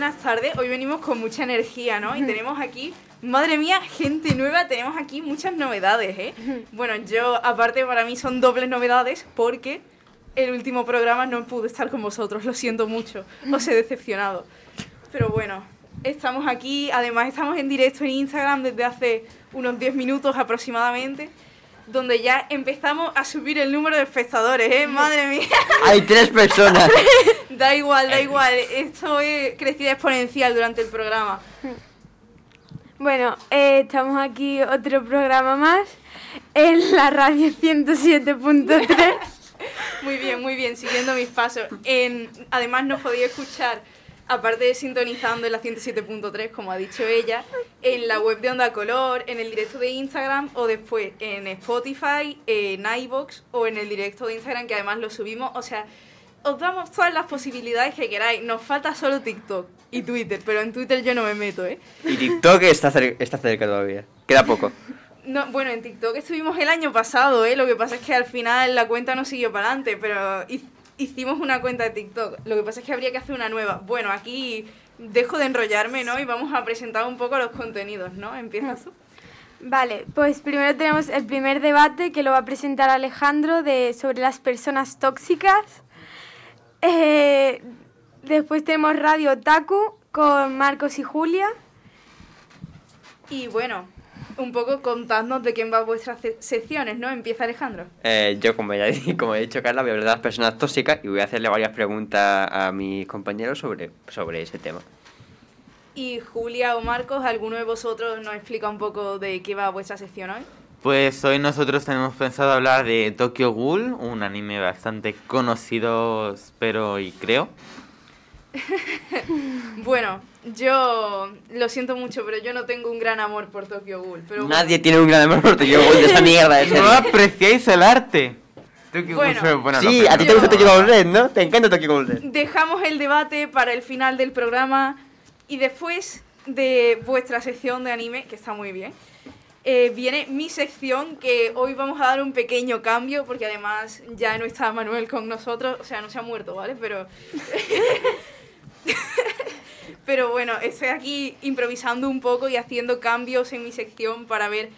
buenas tardes. Hoy venimos con mucha energía, ¿no? Y tenemos aquí, madre mía, gente nueva, tenemos aquí muchas novedades, ¿eh? Bueno, yo, aparte, para mí son dobles novedades porque el último programa no pude estar con vosotros, lo siento mucho, os he decepcionado. Pero bueno, estamos aquí, además estamos en directo en Instagram desde hace unos 10 minutos aproximadamente donde ya empezamos a subir el número de espectadores, ¿eh? Madre mía. Hay tres personas. da igual, da igual. Esto es crecida exponencial durante el programa. Bueno, eh, estamos aquí otro programa más en la radio 107.3. muy bien, muy bien, siguiendo mis pasos. En, además nos podía escuchar aparte de sintonizando en la 107.3, como ha dicho ella, en la web de Onda Color, en el directo de Instagram o después en Spotify, en iBox o en el directo de Instagram, que además lo subimos. O sea, os damos todas las posibilidades que queráis. Nos falta solo TikTok y Twitter, pero en Twitter yo no me meto, ¿eh? Y TikTok está, está cerca todavía. Queda poco. No, bueno, en TikTok estuvimos el año pasado, ¿eh? Lo que pasa es que al final la cuenta no siguió para adelante, pero hicimos una cuenta de TikTok. Lo que pasa es que habría que hacer una nueva. Bueno, aquí dejo de enrollarme, ¿no? Y vamos a presentar un poco los contenidos, ¿no? ¿Empiezas tú? Vale, pues primero tenemos el primer debate que lo va a presentar Alejandro de, sobre las personas tóxicas. Eh, después tenemos Radio Taku con Marcos y Julia. Y bueno, un poco contadnos de quién va vuestras secciones, ¿no? Empieza Alejandro. Eh, yo, como ya como he dicho Carla, voy a hablar de las personas tóxicas y voy a hacerle varias preguntas a mis compañeros sobre, sobre ese tema. Y Julia o Marcos, ¿alguno de vosotros nos explica un poco de qué va vuestra sección hoy? Pues hoy nosotros tenemos pensado hablar de Tokyo Ghoul, un anime bastante conocido, espero y creo. bueno, yo lo siento mucho, pero yo no tengo un gran amor por Tokyo Ghoul. Pero Nadie tiene un gran amor por Tokyo Ghoul de esa mierda. no apreciáis el arte. bueno, sí, a ti te gusta Tokyo Ghoul ¿no? Te encanta Tokyo Ghoul Dejamos el debate para el final del programa y después de vuestra sección de anime, que está muy bien, eh, viene mi sección que hoy vamos a dar un pequeño cambio porque además ya no está Manuel con nosotros, o sea, no se ha muerto, ¿vale? Pero... Pero bueno, estoy aquí improvisando un poco y haciendo cambios en mi sección para ver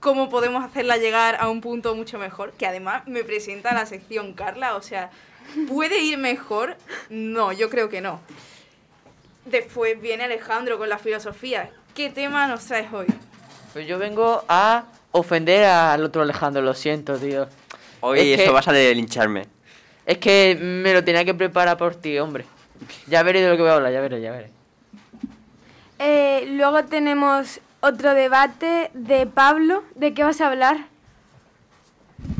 cómo podemos hacerla llegar a un punto mucho mejor, que además me presenta la sección Carla, o sea, ¿puede ir mejor? No, yo creo que no. Después viene Alejandro con la filosofía. ¿Qué tema nos traes hoy? Pues yo vengo a ofender al otro Alejandro, lo siento, tío. Hoy eso vas a lincharme. Es que me lo tenía que preparar por ti, hombre. Ya veré de lo que voy a hablar, ya veré, ya veré. Eh, luego tenemos otro debate de Pablo. ¿De qué vas a hablar?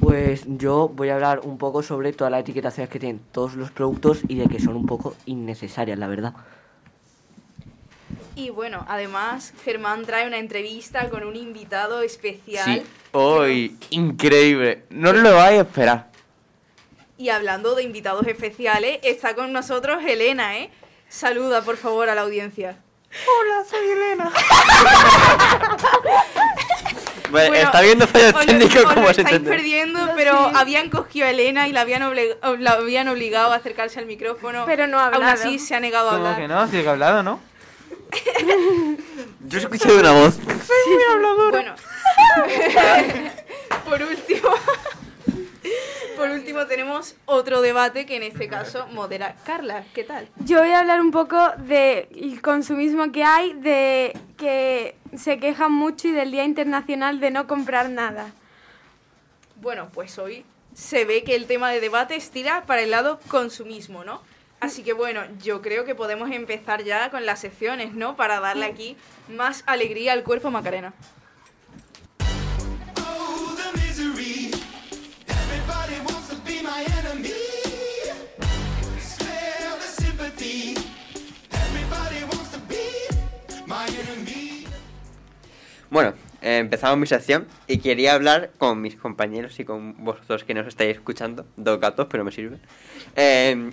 Pues yo voy a hablar un poco sobre todas las etiquetaciones que tienen todos los productos y de que son un poco innecesarias, la verdad. Y bueno, además Germán trae una entrevista con un invitado especial. Sí, hoy, increíble. No lo vais a esperar. Y hablando de invitados especiales, está con nosotros Elena, ¿eh? Saluda, por favor, a la audiencia. Hola, soy Elena. bueno, está viendo fallos técnicos como se estáis perdiendo, pero habían cogido a Elena y la habían, la habían obligado a acercarse al micrófono. Pero no ha hablado. Aún así se ha negado a hablar. ¿Cómo que no? Sí que ha hablado, ¿no? Yo he escuchado una voz. Soy muy habladora. Bueno. por último... Por último tenemos otro debate que en este caso modera Carla. ¿Qué tal? Yo voy a hablar un poco del consumismo que hay, de que se quejan mucho y del Día Internacional de no comprar nada. Bueno, pues hoy se ve que el tema de debate estira para el lado consumismo, ¿no? Así que bueno, yo creo que podemos empezar ya con las secciones, ¿no? Para darle aquí más alegría al cuerpo Macarena. Bueno, eh, empezamos mi sección y quería hablar con mis compañeros y con vosotros que nos estáis escuchando, dos gatos, pero me sirve, eh,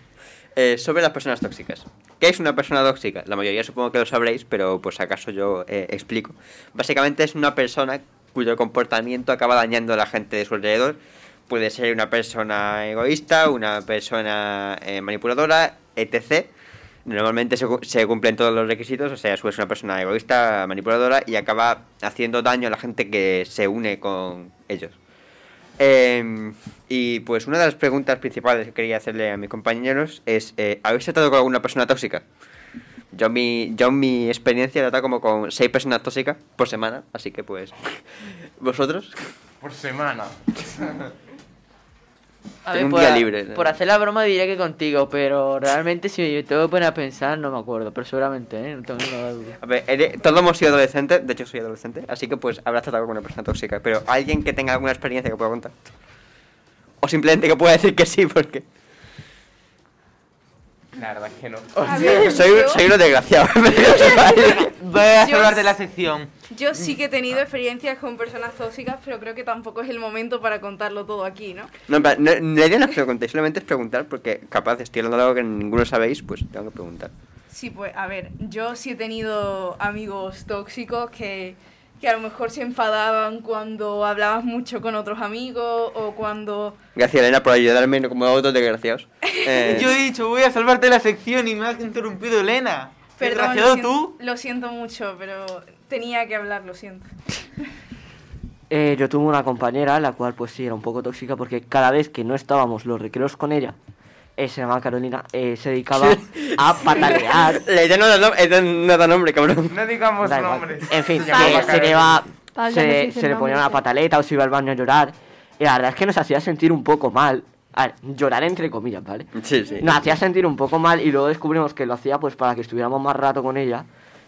eh, sobre las personas tóxicas. ¿Qué es una persona tóxica? La mayoría supongo que lo sabréis, pero pues acaso yo explico. Básicamente es una persona cuyo comportamiento acaba dañando a la gente de su alrededor. Puede ser una persona egoísta, una persona manipuladora, etc Normalmente se, se cumplen todos los requisitos, o sea, es una persona egoísta, manipuladora y acaba haciendo daño a la gente que se une con ellos. Eh, y pues una de las preguntas principales que quería hacerle a mis compañeros es, eh, ¿habéis tratado con alguna persona tóxica? Yo mi, yo en mi experiencia he tratado como con seis personas tóxicas por semana, así que pues... ¿Vosotros? Por semana. A un por, día libre, ¿no? por hacer la broma diría que contigo, pero realmente si me tengo que poner a pensar no me acuerdo, pero seguramente, ¿eh? No tengo ninguna duda. A ver, eres- todos hemos sido adolescentes, de hecho soy adolescente, así que pues habrás tratado con una persona tóxica, pero alguien que tenga alguna experiencia que pueda contar. O simplemente que pueda decir que sí, porque La verdad es que no. Ver, soy, yo- soy uno desgraciado. Voy a Yo- salvarte la sección. Yo sí que he tenido experiencias con personas tóxicas, pero creo que tampoco es el momento para contarlo todo aquí, ¿no? no, plan, no, la idea no es que lo contéis, solamente es preguntar, porque capaz estoy hablando de algo que ninguno sabéis, pues tengo que preguntar. Sí, pues a ver, yo sí he tenido amigos tóxicos que, que a lo mejor se enfadaban cuando hablabas mucho con otros amigos o cuando... Gracias Elena por ayudarme como otros desgraciados. Eh, Yo he dicho, voy a salvarte la sección y me has interrumpido Elena. Perdón, lo Desgraciado siento, tú. lo siento mucho, pero tenía que hablar, lo siento. Eh, yo tuve una compañera, la cual pues sí era un poco tóxica porque cada vez que no estábamos los recreos con ella, eh, se llamaba Carolina, eh, se dedicaba a patalear. Idea no da, nom- ella no da nombre, cabrón. No digamos Da igual. nombres. En fin, Se que le va, Pablo, no se, le ponía una eh. pataleta o se iba al baño a llorar. Y la verdad es que nos hacía sentir un poco mal. A ver, llorar entre comillas, ¿vale? Sí, sí. Nos hacía sentir un poco mal y luego descubrimos que lo hacía pues para que estuviéramos más rato con ella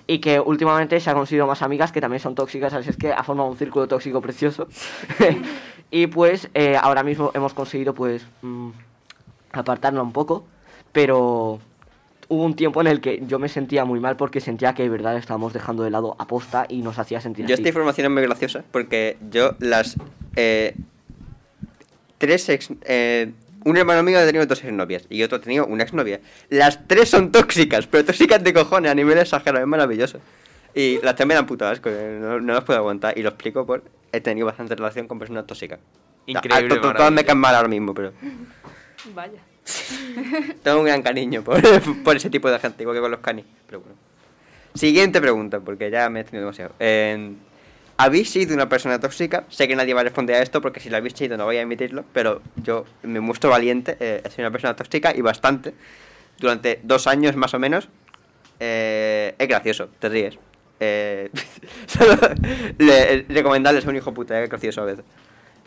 y que últimamente se ha conseguido más amigas que también son tóxicas, así es que ha formado un círculo tóxico precioso. y pues eh, ahora mismo hemos conseguido pues mm, apartarla un poco, pero hubo un tiempo en el que yo me sentía muy mal porque sentía que de verdad estábamos dejando de lado aposta y nos hacía sentir Yo así. esta información es muy graciosa porque yo las eh, tres ex... Eh, un hermano mío ha tenido dos exnovias y otro ha tenido una exnovia. Las tres son tóxicas, pero tóxicas de cojones a nivel exagerado, es maravilloso. Y las tres me dan puto asco, eh, no, no las puedo aguantar. Y lo explico por he tenido bastante relación con personas tóxicas. Increíble, To- to- Todas me caen mal ahora mismo, pero Vaya. tengo un gran cariño por, por ese tipo de gente, igual que con los canis. Pero bueno. Siguiente pregunta, porque ya me he tenido demasiado. Eh, ¿Habéis sido una persona tóxica? Sé que nadie va a responder a esto porque si lo habéis sido no voy a emitirlo, pero yo me muestro valiente. eh, he sido una persona tóxica y bastante. Durante dos años más o menos. Eh, es gracioso, te ríes. Eh, solo le, recomendarles a un hijo puta, es gracioso a veces.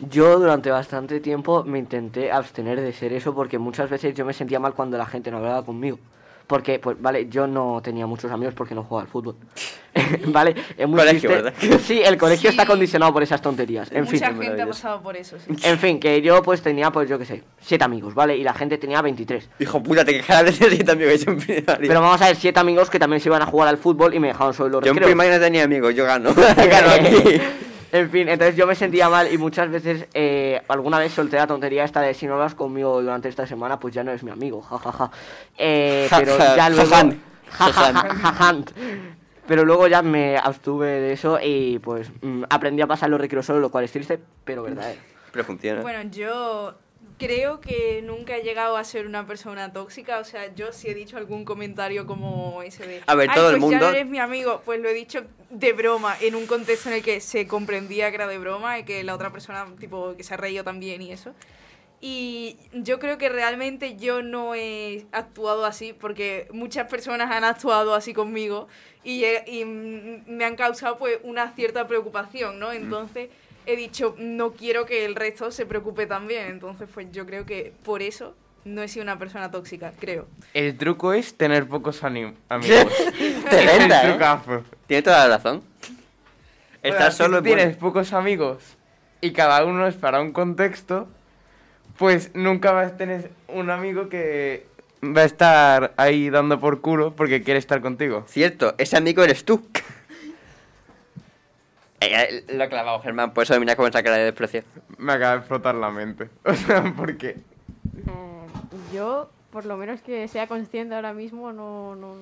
Yo durante bastante tiempo me intenté abstener de ser eso porque muchas veces yo me sentía mal cuando la gente no hablaba conmigo. Porque, pues, vale, yo no tenía muchos amigos porque no jugaba al fútbol. vale, es muy Colegio. ¿verdad? Sí, el colegio está Sí. condicionado por esas tonterías. En fin. Mucha gente ha pasado por eso, sí. En fin, que yo pues tenía, pues yo qué sé, siete amigos, ¿vale? Y la gente tenía 23. Hijo puta, te quejarás de que es un primario. Pero vamos a ver, siete amigos que también se iban a jugar al fútbol y me dejaron solo los yo en recreos. primaria no tenía amigos, yo gano. gano aquí. En fin, entonces yo me sentía mal y muchas veces, eh, alguna vez solté la tontería esta de si no hablas conmigo durante esta semana, pues ya no eres mi amigo, jajaja. Eh, Ja, pero ja, ya luego... Ja, ja, ja, jajant. Pero luego ya me abstuve de eso y pues mm, aprendí a pasar los recreos solo, lo cual es triste, pero verdadero. Pero funciona. Bueno, yo creo que nunca he llegado a ser una persona tóxica. O sea, yo sí he dicho algún comentario como ese de. A ver, "Ay, todo el pues ya mundo- no eres mi amigo. Pues lo he dicho de broma, en un contexto en el que se comprendía que era de broma y que la otra persona, tipo, que se ha reído también y eso. Y yo creo que realmente yo no he actuado así porque muchas personas han actuado así conmigo y, he- y mm, me han causado pues una cierta preocupación, ¿no? Entonces he dicho, no quiero que el resto se preocupe también. Entonces pues yo creo que por eso no he sido una persona tóxica, creo. El truco es tener pocos amigos. Te Es el renta, ¿eh? Tiene toda la razón. Bueno, Estar si solo bueno. tienes pocos amigos y cada uno es para un contexto, pues nunca vas a tener un amigo que va a estar ahí dando por culo porque quiere estar contigo. Cierto, ese amigo eres tú. Eh, lo ha clavado, Germán, por eso mira con esa cara de desprecio. Me acaba de explotar la mente. O sea, porque Eh, yo, por lo menos que sea consciente ahora mismo, no, no,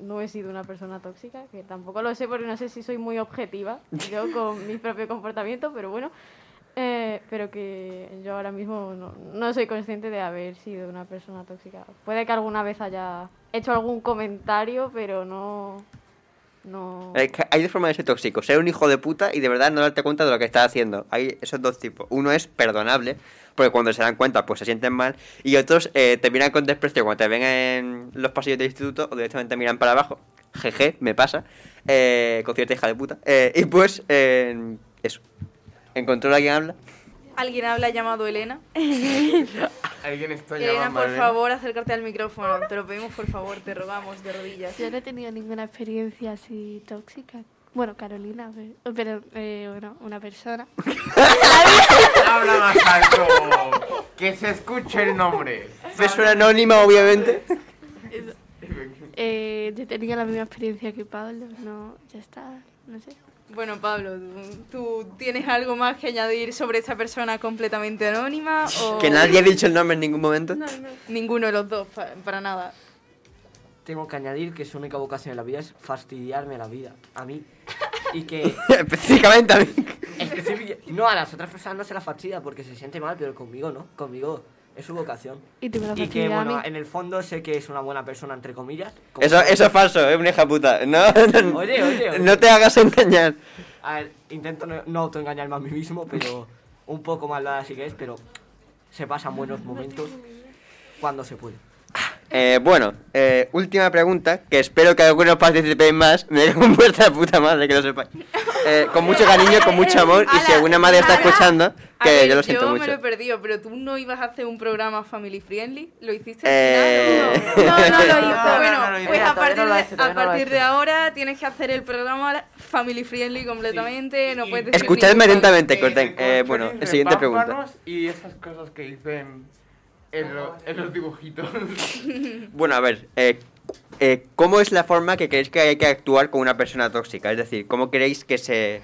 no he sido una persona tóxica, que tampoco lo sé porque no sé si soy muy objetiva yo con mi propio comportamiento, pero bueno. Eh, pero que yo ahora mismo no, no soy consciente de haber sido una persona tóxica. Puede que alguna vez haya hecho algún comentario, pero no... no... Que Hay dos formas de ser tóxico. Ser un hijo de puta y de verdad no darte cuenta de lo que estás haciendo. Hay esos dos tipos. Uno es perdonable, porque cuando se dan cuenta pues se sienten mal. Y otros eh, te miran con desprecio cuando te ven en los pasillos del instituto o directamente miran para abajo. Jeje, me pasa. Eh, con cierta hija de puta. Eh, y pues, eso. ¿Encontró a alguien habla? ¿Alguien habla llamado Elena? Alguien está Elena, por Elena. favor, acércate al micrófono. Te lo pedimos, por favor, te rogamos de rodillas. Yo no he tenido ninguna experiencia así tóxica. Bueno, Carolina, pero, pero, eh, bueno, una persona. Habla más alto. Que se escuche el nombre. Persona anónima, obviamente. Eh, yo tenía la misma experiencia que Pablo, no, ya está, no sé. Bueno, Pablo, ¿tú tienes algo más que añadir sobre esta persona completamente anónima? O Que nadie ha dicho el nombre en ningún momento. Ninguno de los dos, pa- para nada. Tengo que añadir que su única vocación en la vida es fastidiarme la vida. A mí. Y que. Específicamente a mí. específic- no, a las otras personas no se la fastidia porque se siente mal, pero conmigo no. Conmigo es su vocación. Y que, bueno, mí. en el fondo sé que es una buena persona, entre comillas. Eso, eso es falso, es una hija puta. No, no, Oye, oye, oye. no te hagas engañar. A ver, intento no, no autoengañarme a mí mismo, pero un poco malvada sí que es, pero se pasan buenos momentos cuando se puede. Eh, bueno, eh, última pregunta, que espero que algunos participéis más. Me cago en vuestra puta madre, que lo sepáis. Eh, con mucho cariño, con mucho amor, y si alguna madre está escuchando, A que ver, yo lo siento me mucho. lo he perdido, pero tú no ibas a hacer un programa family friendly. ¿Lo hiciste Eh, al final? No, no lo hizo. no, bueno, no hizo. pues a no partir, de, hecho, a no partir de ahora tienes que hacer el programa family friendly completamente. No puedes Escuchadme atentamente, Corten. Eh, bueno, siguiente pregunta. Y esas cosas que dicen en, lo- en los dibujitos. Bueno, a ver, eh, eh, ¿cómo es la forma que creéis que hay que actuar con una persona tóxica? Es decir, ¿cómo creéis que se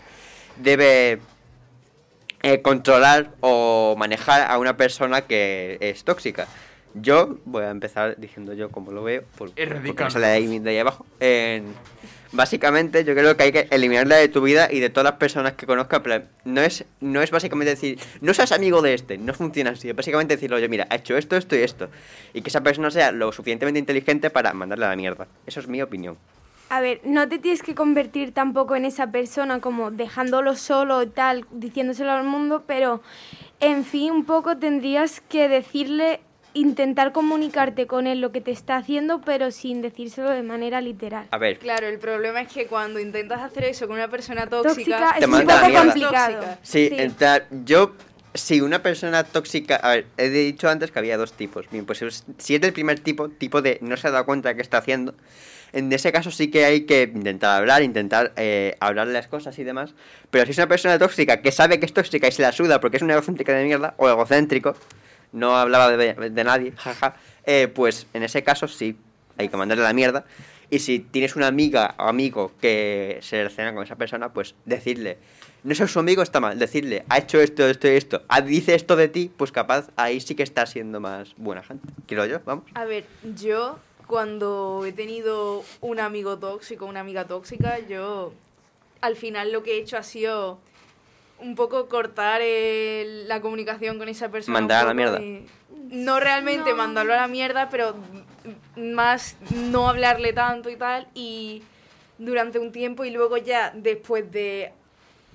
debe eh, controlar o manejar a una persona que es tóxica? Yo voy a empezar diciendo yo cómo lo veo, por- porque sale de ahí, de ahí abajo. En- básicamente, yo creo que hay que eliminarla de tu vida y de todas las personas que conozcas. plan, No es, no es básicamente decir, no seas amigo de este, no funciona así. Es básicamente decirle, oye, mira, ha hecho esto, esto y esto. Y que esa persona sea lo suficientemente inteligente para mandarle a la mierda. Eso es mi opinión. A ver, no te tienes que convertir tampoco en esa persona como dejándolo solo y tal, diciéndoselo al mundo, pero en fin, un poco tendrías que decirle, intentar comunicarte con él lo que te está haciendo, pero sin decírselo de manera literal. A ver, Claro, el problema es que cuando intentas hacer eso con una persona tóxica, Tóxica Te es un manda a la poco mierda. complicado. Tóxica. Sí, Sí. entrar- yo, si una persona tóxica, a ver, he dicho antes que había dos tipos. Bien, pues es- si es del primer tipo, tipo de no se ha dado cuenta de qué está haciendo, en ese caso sí que hay que intentar hablar, intentar eh, hablar las cosas y demás. Pero si es una persona tóxica que sabe que es tóxica y se la suda porque es una egocéntrica de mierda, o egocéntrico, no hablaba de, nadie, jaja, eh, pues en ese caso sí, hay que mandarle la mierda. Y si tienes una amiga o amigo que se relaciona con esa persona, pues decirle, no ser su amigo está mal, decirle, ha hecho esto, esto y esto, ah, dice esto de ti, pues capaz ahí sí que está siendo más buena gente. Quiero yo, vamos. A ver, yo cuando he tenido un amigo tóxico, una amiga tóxica, yo al final lo que he hecho ha sido un poco cortar el- la comunicación con esa persona. Mandar a la mierda. y- no realmente mandarlo a la mierda, pero más no hablarle tanto y tal. Y durante un tiempo y luego ya después de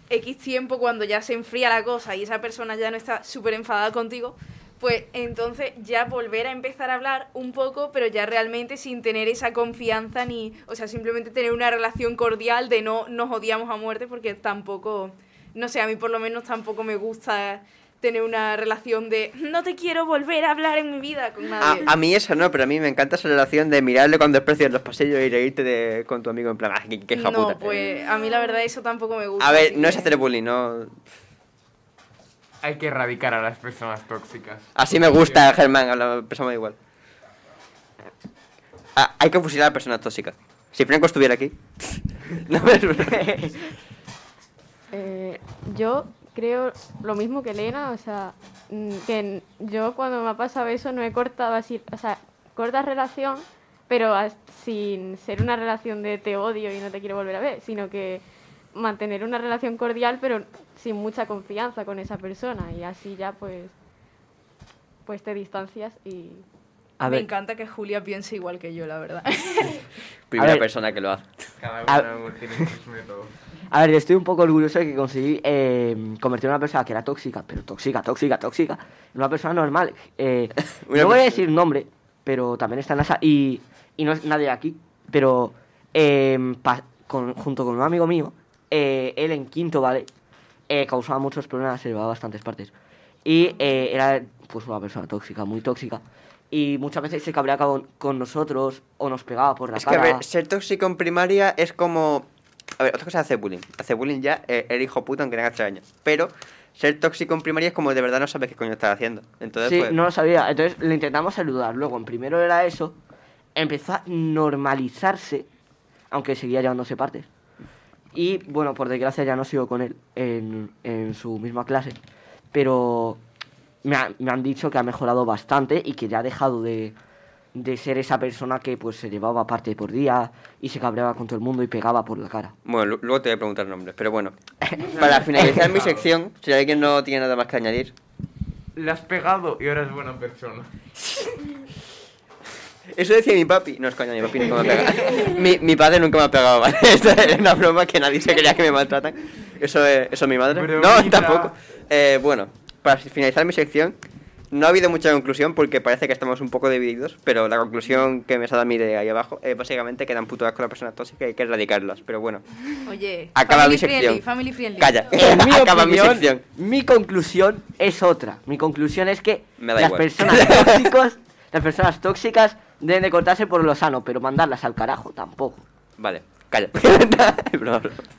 X tiempo, cuando ya se enfría la cosa y esa persona ya no está súper enfadada contigo, pues entonces ya volver a empezar a hablar un poco, pero ya realmente sin tener esa confianza ni, o sea, simplemente tener una relación cordial de no nos odiamos a muerte, porque tampoco, no sé, a mí por lo menos tampoco me gusta tener una relación de no te quiero volver a hablar en mi vida con A, nadie. a mí eso no, pero a mí me encanta esa relación de mirarle con desprecio en los pasillos y reírte de- con tu amigo en plan, ah, qué, no, puta". pues a mí la verdad eso tampoco me gusta. A ver, no es hacer bullying, no... Hay que erradicar a las personas tóxicas. Así me gusta, Germán, a la persona igual. Ah, hay que fusilar a personas tóxicas. Si Franco estuviera aquí... no, verdad. Eh, yo creo lo mismo que Elena, o sea, mm, que yo cuando me ha pasado eso no he cortado así, o sea, cortas relación, pero as- sin ser una relación de te odio y no te quiero volver a ver, sino que mantener una relación cordial, pero sin mucha confianza con esa persona. Y así ya, pues, pues te distancias y... A Me ver, encanta que Julia piense igual que yo, la verdad. Primera ver. persona que lo hace. Cada uno tiene sus métodos. A ver, estoy un poco orgulloso de que conseguí eh, convertir a una persona que era tóxica, pero tóxica, tóxica, tóxica, en una persona normal. Eh, Una no voy a decir nombre, pero también está en esa. Y, y no es nadie aquí, pero eh, pa- con- junto con un amigo mío, eh, él en quinto, ¿vale? Causaba muchos problemas, se llevaba a bastantes partes. Y era pues una persona tóxica, muy tóxica. Y muchas veces se cabreaba con, con nosotros o nos pegaba por la Es que, a cara. ver, ser tóxico en primaria es como... A ver, otra cosa es hacer bullying. Hacer bullying ya eh, eres hijo puta aunque tengas 3 años. Pero ser tóxico en primaria es como de verdad no sabes qué coño estás haciendo. Entonces, Sí, pues... no lo sabía. Entonces le intentamos saludar. Luego, en primero era eso. Empezó a normalizarse, aunque seguía llevándose partes. Y bueno, por desgracia ya no sigo con él en, en su misma clase. Pero me, ha- me han dicho que ha mejorado bastante y que ya ha dejado de, de ser esa persona que pues se llevaba parte por día y se cabreaba con todo el mundo y pegaba por la cara. Bueno, lu- luego te voy a preguntar nombres, pero bueno. Para finalizar mi sección, si alguien no tiene nada más que añadir, Le has pegado y ahora es buena persona. Eso decía mi papi. No, es coño, mi papi nunca me ha pegado. Mi, mi padre nunca me ha pegado, ¿vale? Esta es una broma que nadie se creía que me maltratan. Eso es, eso es mi madre. No, Bromita. tampoco. Eh, bueno, para finalizar mi sección, no ha habido mucha conclusión porque parece que estamos un poco divididos, pero la conclusión que me sale a mí de ahí abajo es básicamente que dan puto asco a las personas tóxicas y hay que erradicarlas. Pero bueno, Oye, Acaba family mi sección. friendly, family friendly. calla. En mi Acaba mi sección. mi conclusión es otra. Mi conclusión es que Me da las igual. personas tóxicos, las personas tóxicas deben de cortarse por lo sano, pero mandarlas al carajo tampoco. Vale, calla.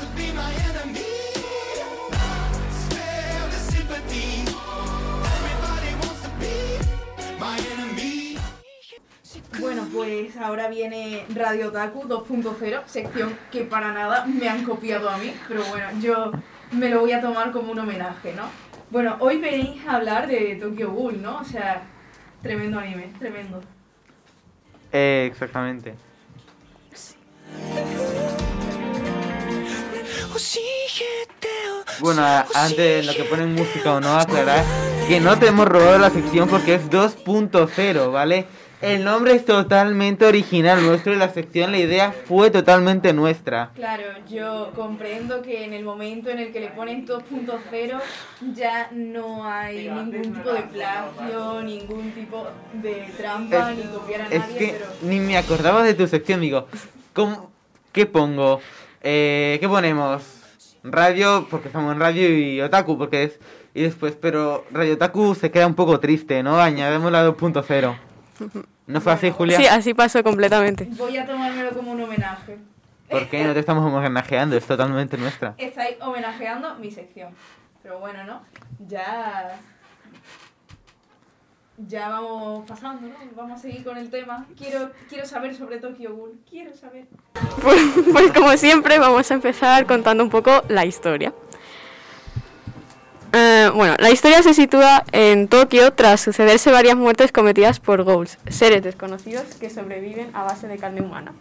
Bueno, pues ahora viene Radio Otaku 2.0, sección que para nada me han copiado a mí, pero bueno, yo me lo voy a tomar como un homenaje, ¿no? Bueno, hoy venís a hablar de Tokyo Ghoul, ¿no? O sea, tremendo anime, tremendo. Eh, exactamente. Bueno, antes de lo que ponen música o no, aclarar que no te hemos robado la sección porque es 2.0, ¿vale? El nombre es totalmente original nuestro y la sección, la idea fue totalmente nuestra. Claro, yo comprendo que en el momento en el que le pones 2.0 ya no hay ningún tipo de plagio, ningún tipo de trampa, Es- ni copiar a Es nadie, que pero... ni me acordaba de tu sección, digo, ¿cómo- ¿qué pongo? Eh, ¿Qué ponemos? Radio, porque estamos en radio y otaku, porque es... Y después, pero Radio Otaku se queda un poco triste, ¿no? Añadimos la 2.0. ¿No fue así, Julia? Sí, así pasó completamente. Voy a tomármelo como un homenaje. ¿Por qué no te estamos homenajeando? Es totalmente nuestra. Estáis homenajeando mi sección. Pero bueno, ¿no? Ya. Ya vamos pasando, ¿no? Vamos a seguir con el tema. Quiero, quiero saber sobre Tokyo Ghoul. Quiero saber. Pues, pues como siempre vamos a empezar contando un poco la historia. Eh, bueno, la historia se sitúa en Tokio tras sucederse varias muertes cometidas por ghouls, seres desconocidos que sobreviven a base de carne humana.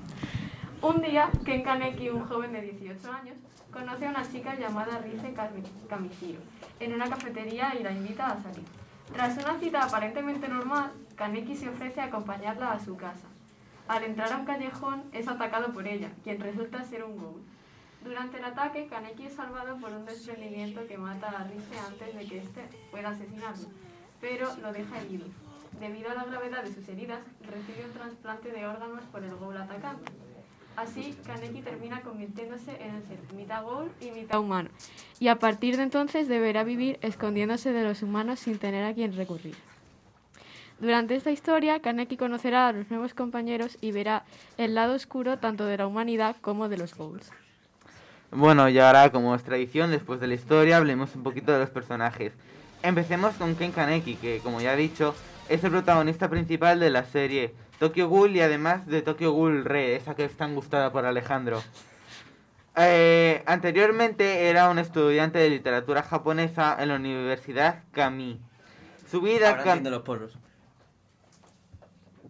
Un día, Ken Kaneki, un joven de 18 años, conoce a una chica llamada Kami- Kamishiro en una cafetería y la invita a salir. Tras una cita aparentemente normal, Kaneki se ofrece a acompañarla a su casa. Al entrar a un callejón, es atacado por ella, quien resulta ser un ghoul. Durante el ataque, Kaneki es salvado por un desprendimiento que mata a Rise antes de que éste pueda asesinarlo. pero lo deja herido. Debido a la gravedad de sus heridas, recibe un trasplante de órganos por el Ghoul atacante. Así, Kaneki termina convirtiéndose en el ser mitad Ghoul y mitad humano, y a partir de entonces deberá vivir escondiéndose de los humanos sin tener a quien recurrir. Durante esta historia, Kaneki conocerá a los nuevos compañeros y verá el lado oscuro tanto de la humanidad como de los Ghouls. Bueno, y ahora, como es tradición, después de la historia, hablemos un poquito de los personajes. Empecemos con Ken Kaneki, que, como ya he dicho, es el protagonista principal de la serie Tokyo Ghoul y además de Tokyo Ghoul Re, esa que es tan gustada por Alejandro. Eh, anteriormente era un estudiante de literatura japonesa en la Universidad Kami. Su vida Ahora entiendo los porros.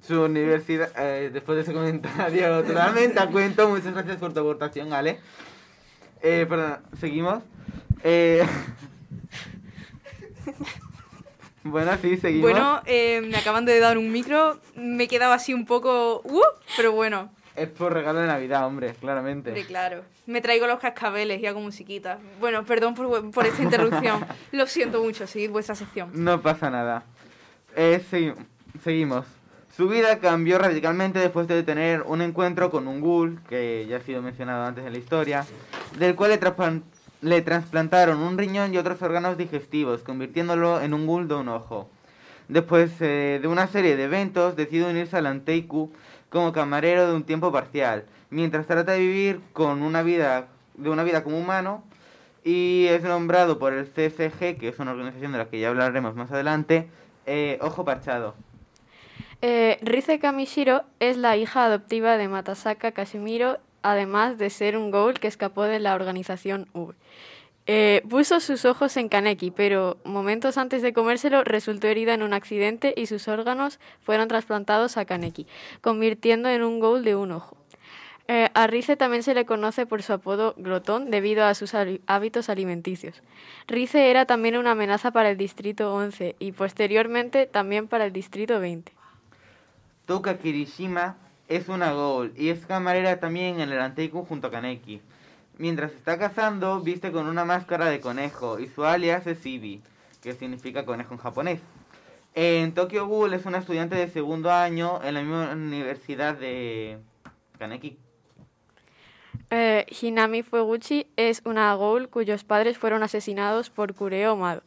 su universidad, eh, después de ese comentario totalmente a cuento, muchas gracias por tu aportación, Ale. Eh, perdón, seguimos. Eh, bueno, sí, seguimos. Bueno, eh, me acaban de dar un micro, me quedaba así un poco... Uh, pero bueno, Es por regalo de Navidad, hombre, claramente. hombre, claro. Me traigo los cascabeles y hago musiquita. Bueno, perdón por, por esta interrupción. Lo siento mucho, seguid vuestra sección. No pasa nada. Eh, segui- seguimos. Su vida cambió radicalmente después de tener un encuentro con un ghoul, que ya ha sido mencionado antes en la historia, del cual le, le trasplantaron un riñón y otros órganos digestivos, convirtiéndolo en un ghoul de un ojo. Después eh, de una serie de eventos, decide unirse al Anteiku como camarero de un tiempo parcial, mientras trata de vivir con una vida, de una vida como humano, y es nombrado por el CSG, que es una organización de la que ya hablaremos más adelante, eh, Ojo Parchado. Eh, Kamishiro es la hija adoptiva de Matasaka Kashimiro, además de ser un ghoul que escapó de la organización V. Eh, puso sus ojos en Kaneki, pero momentos antes de comérselo resultó herida en un accidente y sus órganos fueron trasplantados a Kaneki, convirtiendo en un ghoul de un ojo. Eh, a Rize también se le conoce por su apodo glotón debido a sus hábitos alimenticios. Rize era también una amenaza para el Distrito 11 y posteriormente también para el Distrito 20. Touka Kirishima es una ghoul y es camarera también en el Anteiku junto a Kaneki. Mientras está cazando, viste con una máscara de conejo y su alias es Ibi, que significa conejo en japonés. En Tokyo Ghoul es una estudiante de segundo año en la misma universidad de Kaneki. Eh, Hinami Fueguchi es una ghoul cuyos padres fueron asesinados por Kureo Mado.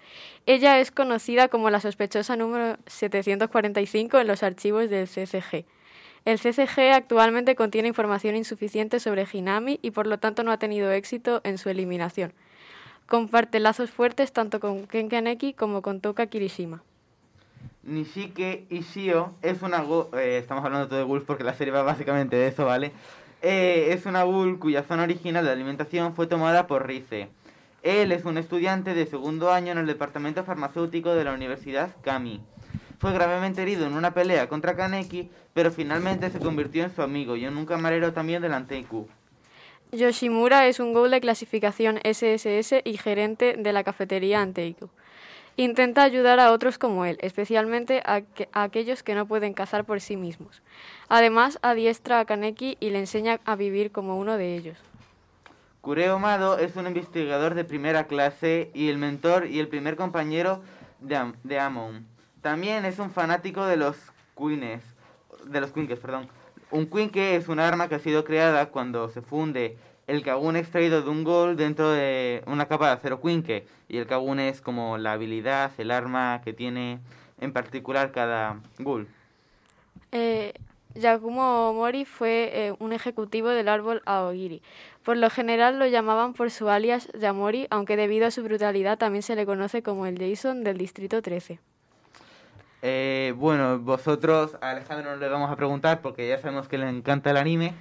Ella es conocida como la sospechosa número 745 en los archivos del CCG. El CCG actualmente contiene información insuficiente sobre Hinami y por lo tanto no ha tenido éxito en su eliminación. Comparte lazos fuertes tanto con Ken Kaneki como con Toka Kirishima. Nishike Ishio es una eh, estamos hablando todo de ghouls porque la serie va básicamente de eso, ¿vale? Eh, es una ghoul cuya zona original de alimentación fue tomada por Rize. Él es un estudiante de segundo año en el departamento farmacéutico de la Universidad Kami. Fue gravemente herido en una pelea contra Kaneki, pero finalmente se convirtió en su amigo y en un camarero también del Anteiku. Yoshimura es un ghoul de clasificación SSS y gerente de la cafetería Anteiku. Intenta ayudar a otros como él, especialmente a, que- a aquellos que no pueden cazar por sí mismos. Además, adiestra a Kaneki y le enseña a vivir como uno de ellos. Kureo Mado es un investigador de primera clase y el mentor y el primer compañero de, Am- de Amon. También es un fanático de los queens, de los quinkes, perdón. Un quinque es un arma que ha sido creada cuando se funde el kagun extraído de un gol dentro de una capa de acero quinque. Y el kagun es como la habilidad, el arma que tiene en particular cada ghoul. Eh, Yakumo Mori fue eh, un ejecutivo del árbol Aogiri. Por lo general lo llamaban por su alias Yamori, aunque debido a su brutalidad también se le conoce como el Jason del Distrito 13. Eh, bueno, vosotros a Alejandro no le vamos a preguntar porque ya sabemos que le encanta el anime.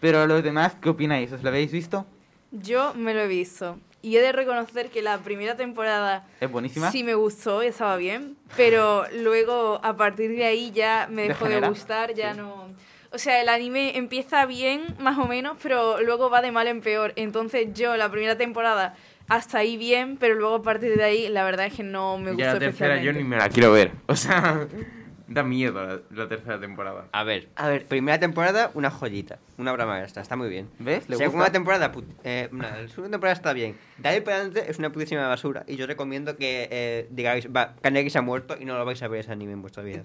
Pero a los demás, ¿qué opináis? ¿Os lo habéis visto? Yo me lo he visto. Y he de reconocer que la primera temporada ¿Es buenísima? sí me gustó, estaba bien. Pero luego, a partir de ahí, ya me dejó de gustar, ya no... O sea, el anime empieza bien, más o menos, pero luego va de mal en peor. Entonces yo, la primera temporada, hasta ahí bien, pero luego a partir de ahí, la verdad es que no me gustó Ya la tercera yo ni me la quiero ver. O sea, Da miedo la, la tercera temporada. A ver, A ver, primera temporada, una joyita. Una obra maestra, está muy bien. ¿Ves? ¿Le Segunda gusta? temporada, put- eh, no, la segunda temporada está bien. De ahí para adelante es una putísima basura. Y yo recomiendo que eh, digáis, va, Kaneki se ha muerto y no lo vais a ver ese anime en vuestra vida.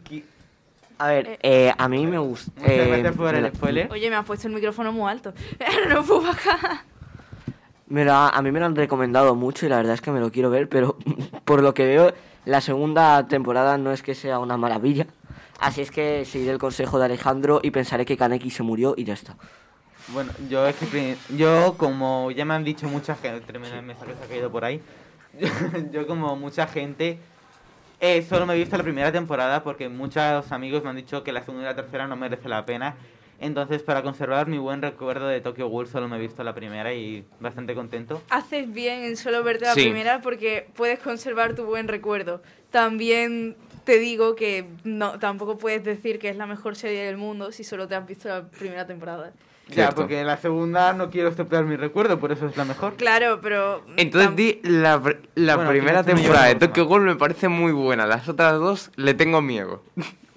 a ver, eh, a mí me gusta. Muchas eh, gracias por el spoiler. Oye, me has puesto el micrófono muy alto. no puedo bajar. Me la- a mí me lo han recomendado mucho y la verdad es que me lo quiero ver, pero por lo que veo, la segunda temporada no es que sea una maravilla. Así es que seguiré el consejo de Alejandro y pensaré que Kaneki se murió y ya está. Bueno, yo yo como ya me han dicho mucha gente, tremenda mesa que se ha caído por ahí. Yo, como mucha gente eh, solo me he visto la primera temporada porque muchos amigos me han dicho que la segunda y la tercera no merece la pena. Entonces, para conservar mi buen recuerdo de Tokyo Ghoul solo me he visto la primera y bastante contento. Haces bien en solo verte la Sí. primera porque puedes conservar tu buen recuerdo. También te digo que no, tampoco puedes decir que es la mejor serie del mundo si solo te has visto la primera temporada. Ya, porque la segunda no quiero estropear mi recuerdo, por eso es la mejor. Claro, pero... Entonces di la, pr- la Bueno, primera temporada de Tokyo Ghoul me parece muy buena. Las otras dos le tengo miedo.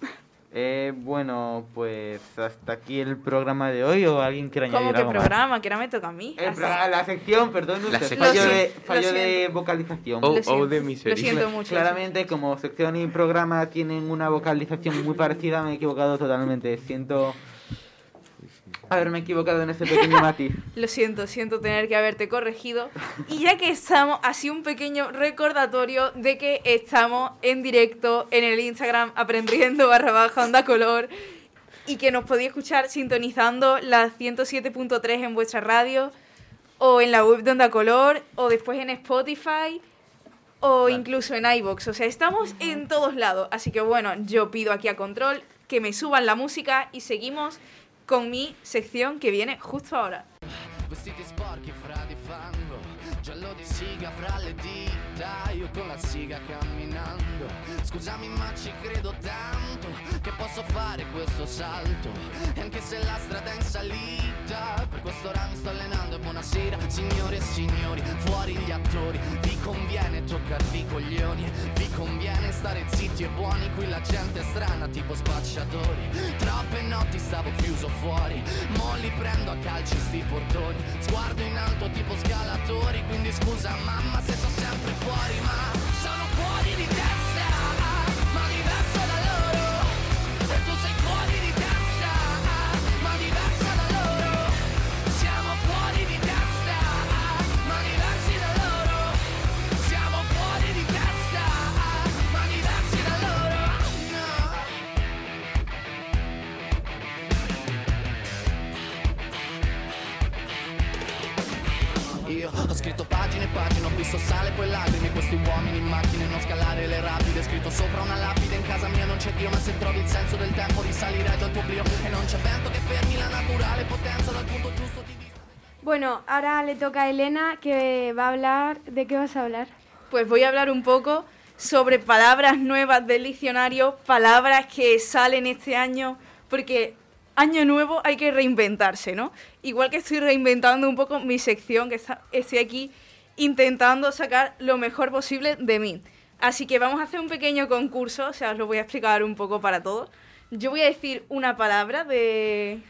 Eh, bueno, pues hasta aquí el programa de hoy o alguien quiere añadir ¿Cómo que algo más? programa? Que ahora me toca a mí. El Así- pro- la sección, perdón, La usted, sección. fallo, Lo de, lo fallo de vocalización. Oh, Lo oh, de lo miseria. siento mucho. Claramente, como sección y programa tienen una vocalización muy parecida, me he equivocado totalmente. Siento haberme equivocado en ese pequeño matiz. Lo siento, siento tener que haberte corregido. Y ya que estamos, así un pequeño recordatorio de que estamos en directo en el Instagram aprendiendo barra baja onda color y que nos podéis escuchar sintonizando la 107.3 en vuestra radio o en la web de onda color o después en Spotify o incluso en iBox. O sea, estamos en todos lados. Así que bueno, yo pido aquí a Control que me suban la música y seguimos con mi sección que viene justo ahora. Vestiti sporchi fra di fango Giallo di siga fra le dita Io con la siga camminando. Scusami ma ci credo tanto Che posso fare questo salto. E anche se la strada è in salita Per questo ora mi sto allenando. E buonasera signore e signori Fuori gli attori Vi conviene toccarvi i coglioni conviene stare zitti e buoni Qui la gente è strana tipo spacciatori. Troppe notti stavo chiuso fuori Mo li prendo a calci sti portoni. Sguardo in alto tipo scalatori Quindi scusa mamma se sono sempre fuori Ma sono fuori di testa pagine ho visto sale poi lacrime Questi uomini in macchine, non scalare le rapide Scritto sopra una lapide, in casa mia non c'è Dio Ma se trovi il senso del tempo risalirai dal tuo oblio E non c'è vento che fermi la naturale potenza dal punto giusto di vista Bueno, ahora le toca a Elena que va a hablar. ¿De qué vas a hablar? Pues voy a hablar un poco sobre palabras nuevas del diccionario, palabras que salen este año, porque año nuevo hay que reinventarse, ¿no? Igual que estoy reinventando un poco mi sección, que está, estoy aquí intentando sacar lo mejor posible de mí. Así que vamos a hacer un pequeño concurso, o sea, os lo voy a explicar un poco para todos. Yo voy a decir una palabra de,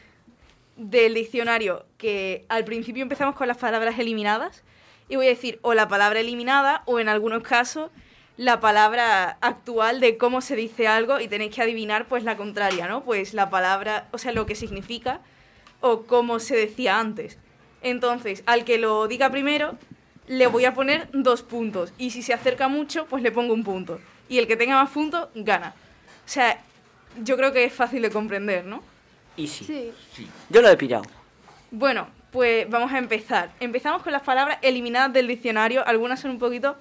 del diccionario que al principio empezamos con las palabras eliminadas y voy a decir o la palabra eliminada o en algunos casos la palabra actual de cómo se dice algo y tenéis que adivinar pues la contraria, ¿no? Pues la palabra, o sea, lo que significa o cómo se decía antes. Entonces, al que lo diga primero, le voy a poner dos puntos y si se acerca mucho, pues le pongo un punto. Y el que tenga más puntos, gana. O sea, yo creo que es fácil de comprender, ¿no? Y sí. Sí. Yo lo he pillado. Bueno, pues vamos a empezar. Empezamos con las palabras eliminadas del diccionario. Algunas son un poquito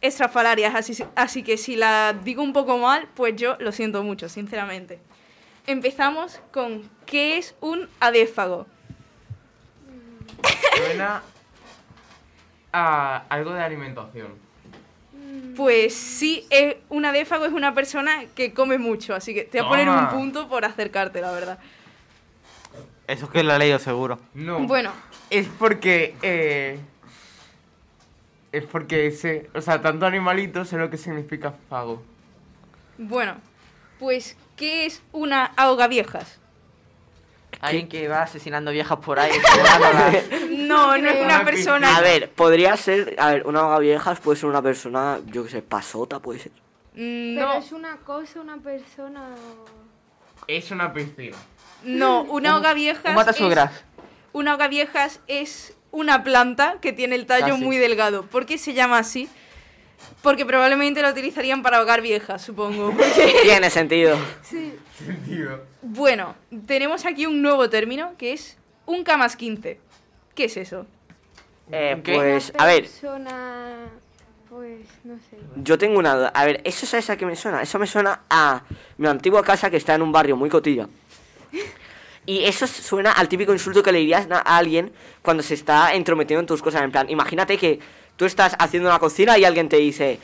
estrafalarias, así, así que si las digo un poco mal, pues yo lo siento mucho, sinceramente. Empezamos con ¿qué es un adéfago? Suena a algo de alimentación. Pues sí, es, un adéfago es una persona que come mucho, así que te voy a poner un punto por acercarte, la verdad. Eso es que lo he leído seguro. No. Bueno, Es porque. eh, es porque ese. O sea, tanto animalito sé lo que significa fago. bueno, pues ¿Qué es una ahogaviejas? Alguien que va asesinando viejas por ahí. No, no es una persona. A ver, podría ser. A ver, una viejas puede ser una persona, yo qué sé, pasota, puede ser. Mm, Pero No, es una cosa, una persona. Es una piscina. no, una ahogaviejas. Un matasuegras. es- Una ahogaviejas es una planta que tiene el tallo Casi. muy delgado. ¿Por qué se llama así? Porque probablemente la utilizarían para ahogar viejas, supongo. porque- Tiene sentido. Sí. Sentido. Bueno, tenemos aquí un nuevo término que es un K más 15. ¿Qué es eso? Eh, ¿Qué? pues, a ver, persona. Pues no sé. yo tengo una duda. A ver, ¿eso sabes a qué me suena? Eso me suena a mi antigua casa que está en un barrio muy cotilla. Y eso suena al típico insulto que le dirías a alguien cuando se está entrometiendo en tus cosas. En plan, imagínate que tú estás haciendo una cocina y alguien te dice,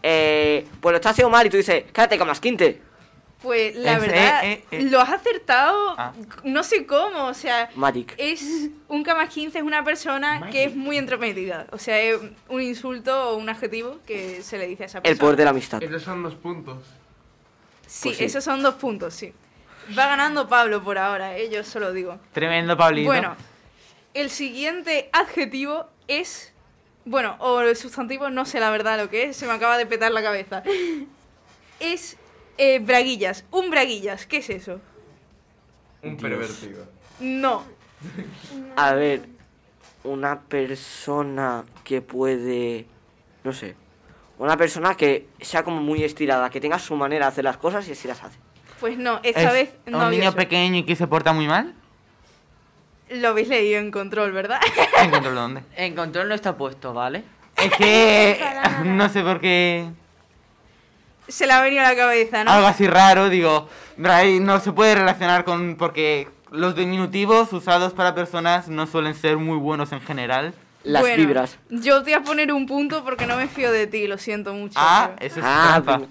eh, pues lo estás haciendo mal y tú dices, cállate, camas quinte. Pues la Es- verdad, eh, eh, eh. lo has acertado, Ah. no sé cómo, o sea, Magic. es un K más 15 es una persona que es muy entrometida, o sea, es un insulto o un adjetivo que se le dice a esa persona. El poder de la amistad. Esos son los puntos. Sí, Pues sí. esos son dos puntos, sí. Va ganando Pablo por ahora, eh, yo solo digo. Tremendo, Pablito. Bueno, el siguiente adjetivo es, bueno, o el sustantivo, no sé la verdad lo que es, se me acaba de petar la cabeza. Es eh, braguillas, un braguillas, ¿qué es eso? Un pervertido. No, A ver, una persona que puede, no sé, una persona que sea como muy estirada, que tenga su manera de hacer las cosas y así las hace. pues no, esta ¿Es vez no un había niño eso. pequeño y que se porta muy mal? Lo habéis leído en control, ¿verdad? ¿Encontró dónde? En control no está puesto, ¿vale? Es que no sé por qué. Se le ha venido a la cabeza, ¿no? Algo así raro, digo. No se puede relacionar con. Porque los diminutivos usados para personas no suelen ser muy buenos en general. Las Bueno, vibras. Yo te voy a poner un punto porque no me fío de ti, lo siento mucho. Ah, pero- eso es Ah, trampa.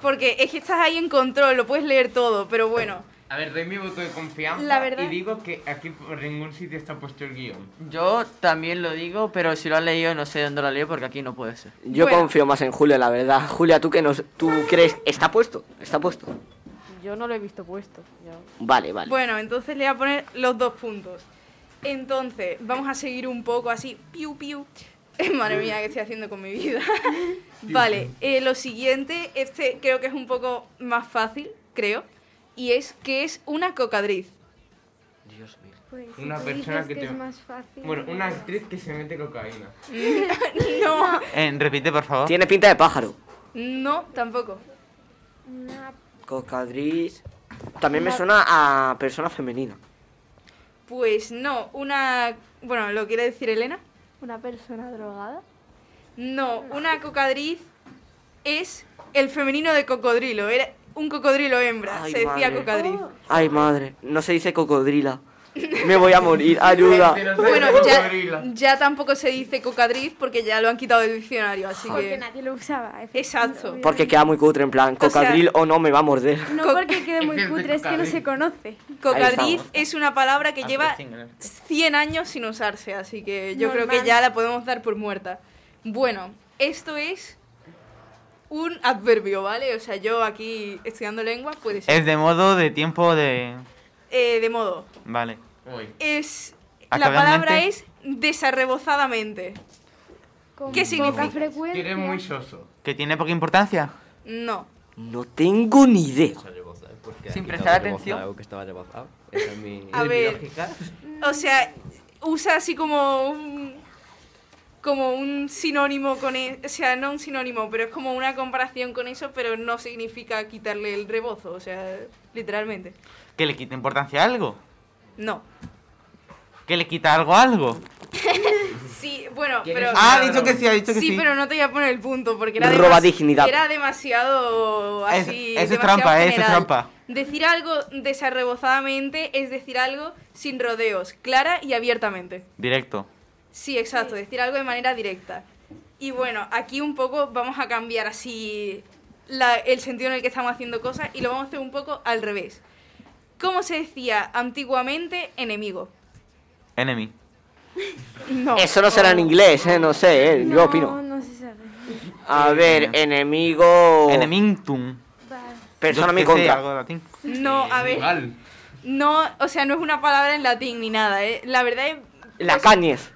Porque es que estás ahí en control, lo puedes leer todo, pero bueno. A ver, doy mi voto de confianza La verdad- y digo que aquí por ningún sitio está puesto el guion. Yo también lo digo, pero si lo has leído no sé dónde lo has leído porque aquí no puede ser. Yo Bueno. confío más en Julia, la verdad. Julia, ¿tú qué nos, tú crees? ¿Está puesto? ¿Está puesto? Yo no lo he visto puesto. yo- Vale, vale. Bueno, entonces le voy a poner los dos puntos. Entonces, vamos a seguir un poco así. Piu, piu. Madre mía, ¿qué estoy haciendo con mi vida? vale, eh, lo siguiente, este creo que es un poco más fácil, creo. Y es que es una cocadriz. Dios mío. Pues, Una persona que que te- es más fácil. Bueno, una actriz que se mete cocaína. no, Eh, repite, por favor. Tiene pinta de pájaro. no, tampoco. Una Cocadriz. También me suena a persona femenina. Pues no, una... Bueno, ¿lo quiere decir Elena? Una persona drogada. No, una cocadriz es el femenino de cocodrilo. Era un cocodrilo hembra. Ay, se decía madre. cocadriz. Ay, madre. No se dice cocodrila. Me voy a morir. Ayuda. Bueno, ya, ya tampoco se dice cocadriz porque ya lo han quitado del diccionario, así Porque que... nadie lo usaba. Exacto. Porque queda muy cutre, en plan, sea- cocodril o no me va a morder. No porque quede muy cutre, es que no cocadril. se conoce. Cocadriz es una palabra que lleva 100 años sin usarse, así que yo creo que ya la podemos dar por muerta. Bueno, esto es un adverbio, ¿vale? O sea, yo aquí estudiando lengua puede ser Es de modo, de tiempo, de. eh, de modo. Vale. Uy. Es ¿Acá la palabra es desarrebozadamente. Con ¿Qué significa? Frecuencia. Muy soso. ¿Que tiene poca importancia? No. No tengo ni idea. Sin prestar atención. Algo que estaba rebozado. Esa es mi, A ver. lógica. O sea, usa así como un como un sinónimo con e- o sea, no un sinónimo, pero es como una comparación con eso, pero no significa quitarle el rebozo, o sea, literalmente. ¿Que le quita importancia a algo? No. ¿Que le quita algo a algo? Sí, bueno, ¿Quieres pero Ah, ha dicho que sí, ha dicho que sí. Sí, pero no te voy a poner el punto porque era Roba dignidad. Era demasiado Es- así, eso es demasiado trampa, eh, eso es trampa. Decir algo desarrebozadamente es decir algo sin rodeos, clara y abiertamente. Directo. Sí, exacto, decir algo de manera directa. Y bueno, aquí un poco vamos a cambiar así la- el sentido en el que estamos haciendo cosas y lo vamos a hacer un poco al revés. ¿Cómo se decía antiguamente enemigo? Enemy. No. Eso no será en inglés, ¿eh? No sé, ¿eh? Yo No, opino. no se sabe. A ver, enemigo... Enemintum. Va. Persona mi contra. algo de latín. No, a ver. Igual. No, o sea, no es una palabra en latín ni nada, ¿eh? La verdad es... La cañes.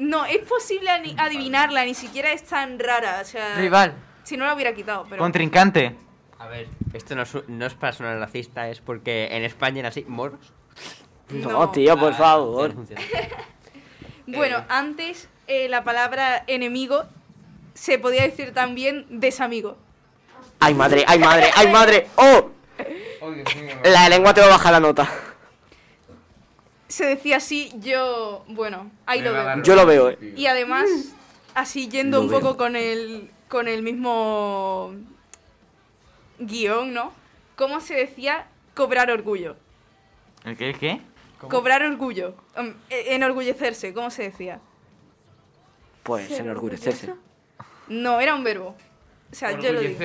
No, es posible ani- adivinarla, ni siquiera es tan rara, o sea... Rival. Si no la hubiera quitado, pero... Contrincante. A ver, esto no es, no es para sonar racista, es porque en España eran así, moros. No, No. tío, por favor. Bueno, antes eh, la palabra enemigo se podía decir también desamigo. Ay, madre, ay, madre, ay, madre. ¡Oh! La lengua te va a bajar la nota. Se decía así, yo... Bueno, ahí Me lo veo. Yo lo veo, eh. Y además, así yendo Lo un veo. poco con el, con el mismo guion, ¿no? ¿Cómo se decía cobrar orgullo? ¿El qué? ¿El qué? Cobrar orgullo. Um, e- enorgullecerse, ¿cómo se decía? Pues enorgullecerse. No, era un verbo. O sea, yo lo digo.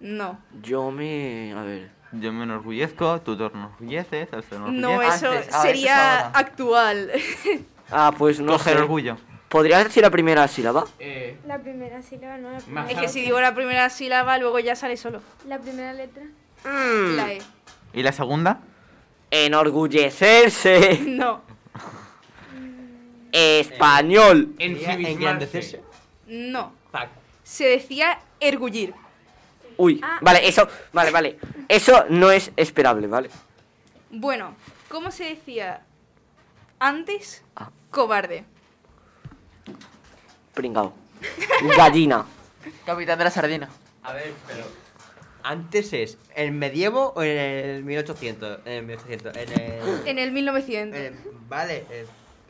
No. Yo me. A ver. Yo me enorgullezco, tú te enorgulleces, él se enorgullece. No, eso Antes, eso es sería ahora. actual. Ah, pues no Coger sé. orgullo. ¿Podrías decir la primera sílaba? Eh, La primera sílaba, no la primera, es que si digo la primera sílaba, luego ya sale solo. la primera letra. Mm. La E. ¿Y la segunda? Enorgullecerse. No, Español. Engrandecerse. no. Se decía ergullir. Uy, Ah. vale, eso, vale, vale. Eso no es esperable, ¿vale? Bueno, ¿cómo se decía antes? Ah. Cobarde. Pringao. Gallina. Capitán de la sardina. A ver, pero. ¿Antes es el medievo o en el 1800? En el 1800. En el. En el 1900. en- vale. eh,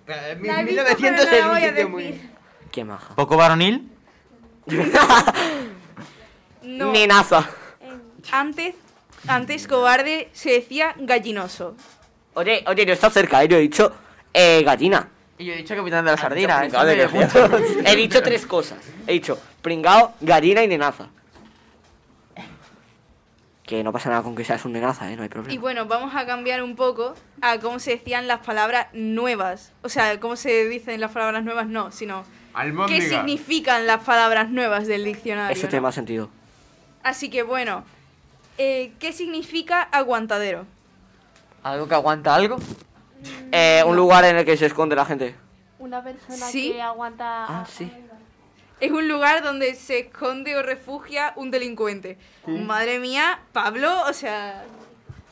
pero en La he visto, 1900 pero no es la un voy a sitio muy. Qué maja. ¿Poco varonil? No, antes, antes cobarde se decía gallinoso. Oye, oye, no está cerca, ¿eh? Yo he dicho eh, gallina. Y yo he dicho capitán de la sardina. ¿eh? Pringao de qué. He dicho tres cosas. He dicho pringao, gallina y nenaza. Que no pasa nada con que seas un nenaza, ¿eh? No hay Y problema. bueno, vamos a cambiar un poco a cómo se decían las palabras nuevas. O sea, cómo se dicen las palabras nuevas, no, sino qué Almóndiga. significan las palabras nuevas del diccionario. Eso ¿no? tiene más sentido. Así que bueno, eh, ¿qué significa aguantadero? ¿Algo que aguanta algo? Eh, un lugar en el que se esconde la gente. Una persona Sí. que aguanta. Ah, sí. Es un lugar donde se esconde o refugia un delincuente. Madre mía, Pablo, o sea...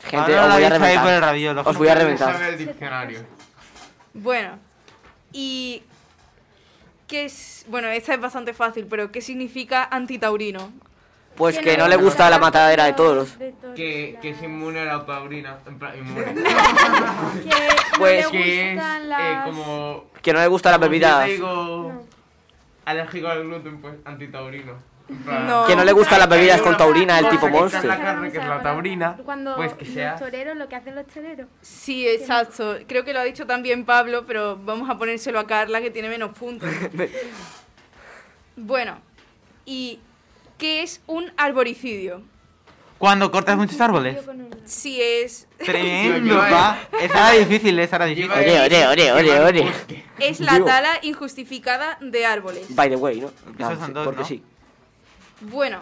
Gente, os voy a por el reventar. rabiolo. Os voy a ¿Qué reventar. el diccionario? Bueno, y... ¿Qué es? Bueno, esta es bastante fácil, pero ¿qué significa antitaurino? Pues que no le gusta la matadera de todos Que, que es inmune a la taurina. En plan, inmune. Que Pues no le que es eh, las... como. Que no le gusta la como si bebida. yo te digo No. alérgico al gluten, pues antitaurino. No. Que no le gustan las bebidas con taurina, el tipo monster. la carne, que es la taurina. Cuando Pues que sea. los toreros, lo que hacen los toreros. Sí, exacto. Creo que lo ha dicho también Pablo, pero vamos a ponérselo a Carla, que tiene menos puntos. Bueno, ¿y qué es un arboricidio? Cuando cortas muchos árboles. Si es, Tremendo, pa. Esa era difícil, esa era difícil. Oye, oye, oye, oye, oye. es la tala injustificada de árboles. By the way, ¿no? Esos son sí, dos, porque ¿no? sí. Bueno,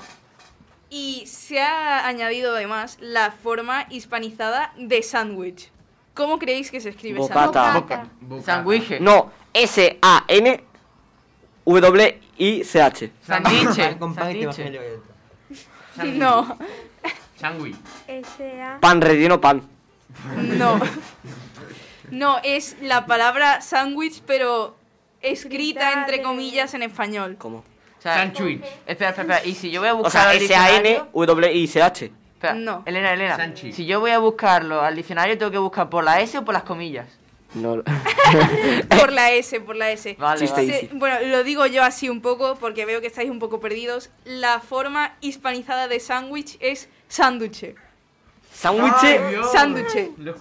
y se ha añadido además la forma hispanizada de sándwich. ¿Cómo creéis que se escribe Bocata. Bocata. Sandwich. No, S-A-N-W-I-C-H. Sandiche. Sandiche. No, Sándwich. S.A. Pan relleno pan. no. No, es la palabra sándwich, pero escrita entre de- comillas en español. ¿Cómo? O sea, espera, espera, espera. Y si yo voy a O buscar sea, al diccionario... S-A-N-W-I-C-H. Espera, No. Elena, Elena. Sanchi. Si yo voy a buscarlo al diccionario, tengo que buscar por la S o por las comillas. No. Por la S, por la S. Vale, Chiste vale. bueno, lo digo yo así un poco porque veo que estáis un poco perdidos. La forma hispanizada de sándwich es sánduche. ¿Sándwich? Sándwich. Lo.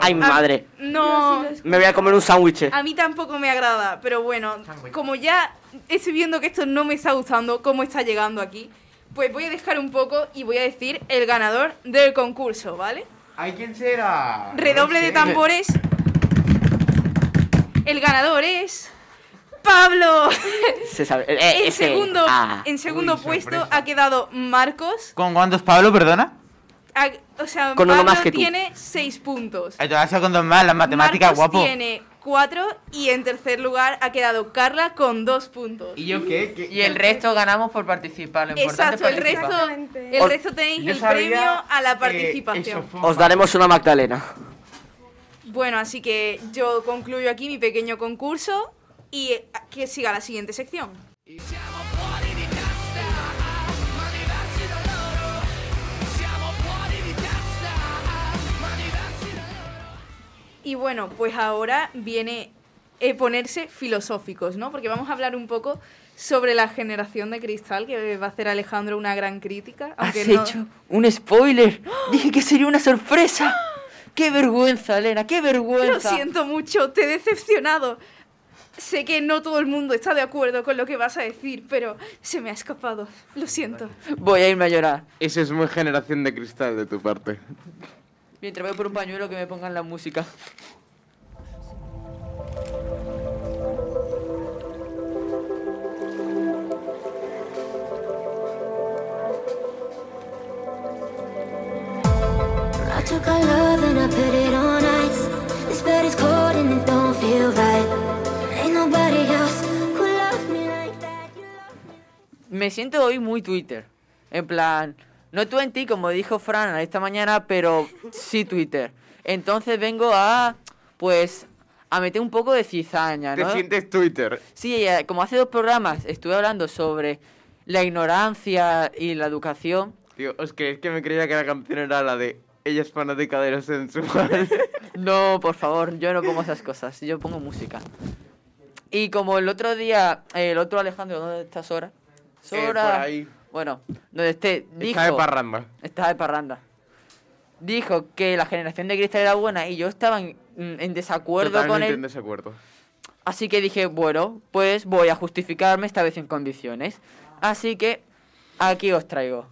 Ay, madre. No, Me voy a comer un sándwich. a mí tampoco me agrada, pero bueno, como ya estoy viendo que esto no me está gustando, cómo está llegando aquí, pues voy a dejar un poco y voy a decir el ganador del concurso, ¿vale? ¿Ay, quién será? Redoble No de tambores. El ganador es. ¡Pablo! Se sabe. Eh, En ese. segundo, Ah. en segundo Uy, puesto sorpresa. ha quedado Marcos. ¿Con cuántos, Pablo, perdona? Ha- o sea, Con uno Pablo más que tú. tiene 6 puntos. Te vas a con dos más, las matemáticas, Marcos guapo. tiene 4 y en tercer lugar ha quedado Carla con 2 puntos. ¿Y yo qué? ¿Qué- Y el resto ganamos por participar. Lo Exacto, el resto, el resto tenéis Yo el premio a la participación. Os daremos una Magdalena. Bueno, así que yo concluyo aquí mi pequeño concurso y eh, que siga la siguiente sección. Y bueno, pues ahora viene eh, ponerse filosóficos, ¿no? Porque vamos a hablar un poco sobre la generación de cristal, que va a hacer Alejandro una gran crítica. Has no... hecho un spoiler. Dije que sería una sorpresa. Qué vergüenza, Elena, qué Lo vergüenza. siento mucho, te he decepcionado. Sé que no todo el mundo está de acuerdo con lo que vas a decir, pero se me ha escapado. Lo siento. Voy a irme a llorar. Eso es muy generación de cristal de tu parte. Mientras voy por un pañuelo que me pongan la música. I took our love me. Siento hoy muy Twitter. En plan, no 20 como dijo Fran esta mañana, pero sí Twitter. Entonces vengo a, pues, a meter un poco de cizaña, Te ¿no? sientes Twitter. Sí, eh, como hace dos programas estuve hablando sobre la ignorancia y la educación. Tío, es que, es que me creía que la canción era la de Ella es fanática de lo sensual. No, por favor, yo no pongo esas cosas, yo pongo música. Y como el otro día, el otro Alejandro, ¿dónde está Sora? Eh. Bueno, donde esté, dijo. Está de parranda. Está de parranda. Dijo que la generación de cristal era buena y yo estaba en, en desacuerdo con él. en desacuerdo. Así que dije, bueno, pues voy a justificarme esta vez en condiciones. Así que aquí os traigo.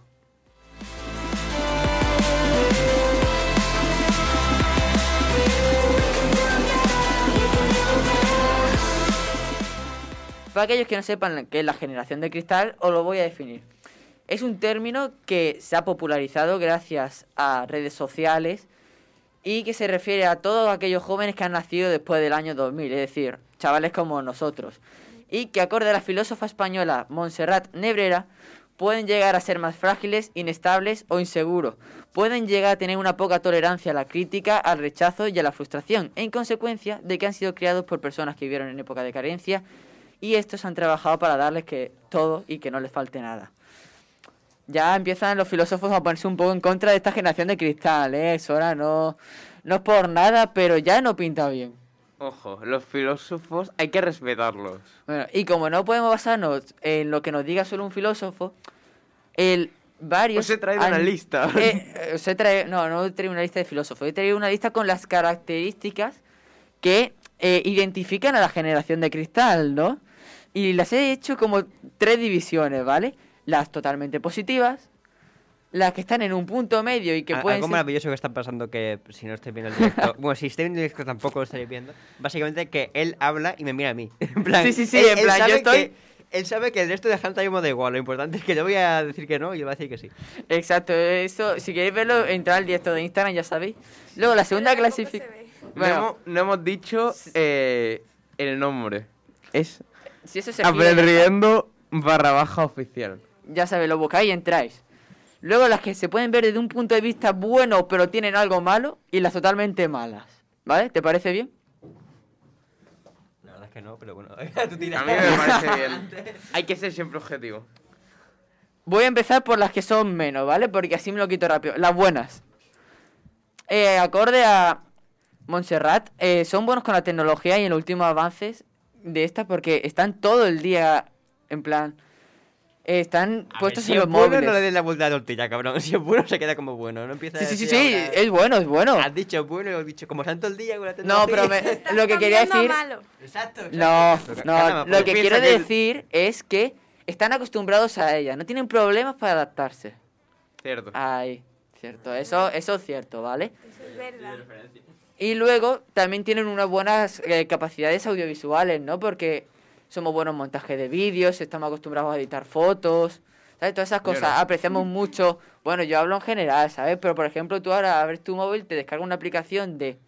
Para aquellos que no sepan qué es la generación de cristal, os lo voy a definir. Es un término que se ha popularizado gracias a redes sociales y que se refiere a todos aquellos jóvenes que han nacido después del año 2000, es decir, chavales como nosotros, y que acorde a la filósofa española Montserrat Nebrera, pueden llegar a ser más frágiles, inestables o inseguros, pueden llegar a tener una poca tolerancia a la crítica, al rechazo y a la frustración, en consecuencia de que han sido criados por personas que vivieron en época de carencia y estos han trabajado para darles que todo y que no les falte nada. Ya empiezan los filósofos a ponerse un poco en contra de esta generación de cristal, ¿eh? Eso ahora no, no es por nada, pero ya no pinta bien. Ojo, los filósofos hay que respetarlos. Bueno, y como no podemos basarnos en lo que nos diga solo un filósofo, el varios... Os he traído una lista. Eh, os he traído- no, no he traído una lista de filósofos, he traído una lista con las características que eh, identifican a la generación de cristal, ¿no? Y las he hecho como tres divisiones, ¿vale? Las totalmente positivas, las que están en un punto medio y que Al- pueden Algo ser... maravilloso que está pasando que si no estoy viendo el directo, bueno, si estoy viendo el directo tampoco lo estaréis viendo, básicamente que él habla y me mira a mí. En plan, Sí, sí, sí, él- en plan, yo estoy- que- él sabe que el resto de gente me da igual, lo importante es que yo voy a decir que no y él va a decir que sí. Exacto, eso, si queréis verlo, entrar al directo de Instagram, ya sabéis. Luego, la segunda clasificación... No, hemos, no hemos dicho eh, el nombre. Es si eso se pide, barra baja oficial. ya sabéis, lo buscáis y entráis. Luego las que se pueden ver desde un punto de vista bueno, pero tienen algo malo, y las totalmente malas. ¿Vale? ¿Te parece bien? La verdad es que no, pero bueno, tú A mí me parece bien. Hay que ser siempre objetivo. Voy a empezar por las que son menos, ¿vale? Porque así me lo quito rápido. Las buenas. Eh, acorde a Montserrat, eh, son buenos con la tecnología y en los últimos avances de esta porque están todo el día, en plan... eh, están A ver, puestos si en es los bueno, móviles. no le des la vuelta a la tortilla, cabrón. Si es bueno, se queda como bueno. No empieza Sí, a sí, sí, sí, ahora, es bueno, es bueno. Has dicho bueno y has dicho como santo el día con la No, pero me- lo que quería decir... malo. Exacto, exacto. No, no, lo que quiero que decir es que están acostumbrados a ella, no tienen problemas para adaptarse. Cierto. Ay, cierto, eso, eso es cierto, ¿vale? Eso es verdad. Y luego también tienen unas buenas eh, capacidades audiovisuales, ¿no? Porque somos buenos en montaje de vídeos, estamos acostumbrados a editar fotos, ¿sabes? Todas esas cosas, apreciamos mucho. Bueno, yo hablo en general, ¿sabes? Pero por ejemplo, tú ahora abres tu móvil, te descargas una aplicación de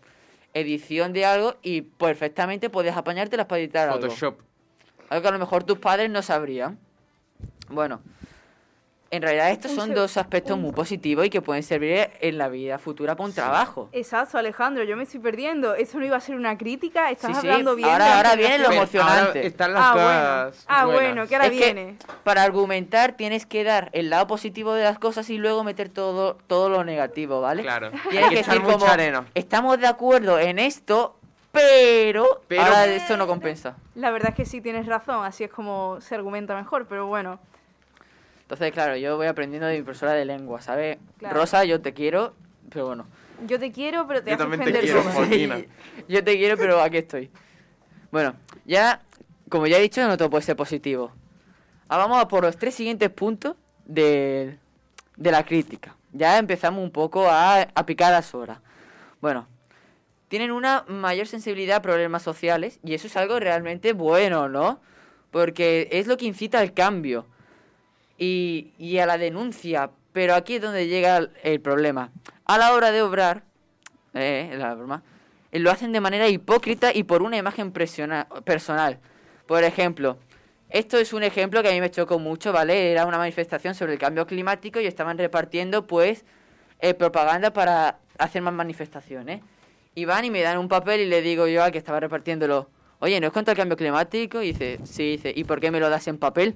edición de algo y perfectamente puedes apañártelas para editar algo. Photoshop. Algo que a lo mejor tus padres no sabrían. Bueno, en realidad estos Un son dos aspectos muy positivos y que pueden servir en la vida futura para un trabajo. Exacto, Alejandro, yo me estoy perdiendo. Eso no iba a ser una crítica, estás Sí, sí, hablando bien. ahora- viene lo emocionante. están las Ah, bueno. cosas Ah, bueno, que ahora Es que viene. para argumentar tienes que dar el lado positivo de las cosas y luego meter todo, todo lo negativo, ¿vale? Claro. Tienes Hay que que echar decir como, mucha arena. estamos de acuerdo en esto, pero, Pero- ahora esto no compensa. La verdad es que sí tienes razón, así es como se argumenta mejor, pero bueno. Entonces, claro, yo voy aprendiendo de mi profesora de lengua, ¿sabes? Claro. Rosa, yo te quiero, pero bueno. Yo te quiero, pero te Yo también te ofender quiero. Yo te quiero, pero aquí estoy. Bueno, ya, como ya he dicho, no todo puede ser positivo. Ahora vamos a por los tres siguientes puntos de, de la crítica. Ya empezamos un poco a, a picar las horas. Bueno, tienen una mayor sensibilidad a problemas sociales y eso es algo realmente bueno, ¿no? Porque es lo que incita al cambio y, y a la denuncia. Pero aquí es donde llega el, problema. A la hora de obrar, eh, la broma, eh, lo hacen de manera hipócrita y por una imagen personal. Por ejemplo, esto es un ejemplo que a mí me chocó mucho, ¿vale? Era una manifestación sobre el cambio climático y estaban repartiendo, pues, eh, propaganda para hacer más manifestaciones. Y van y me dan un papel y le digo yo al que estaba repartiéndolo, oye, ¿no es contra el cambio climático? Y dice, sí, dice, ¿y por qué me lo das en papel?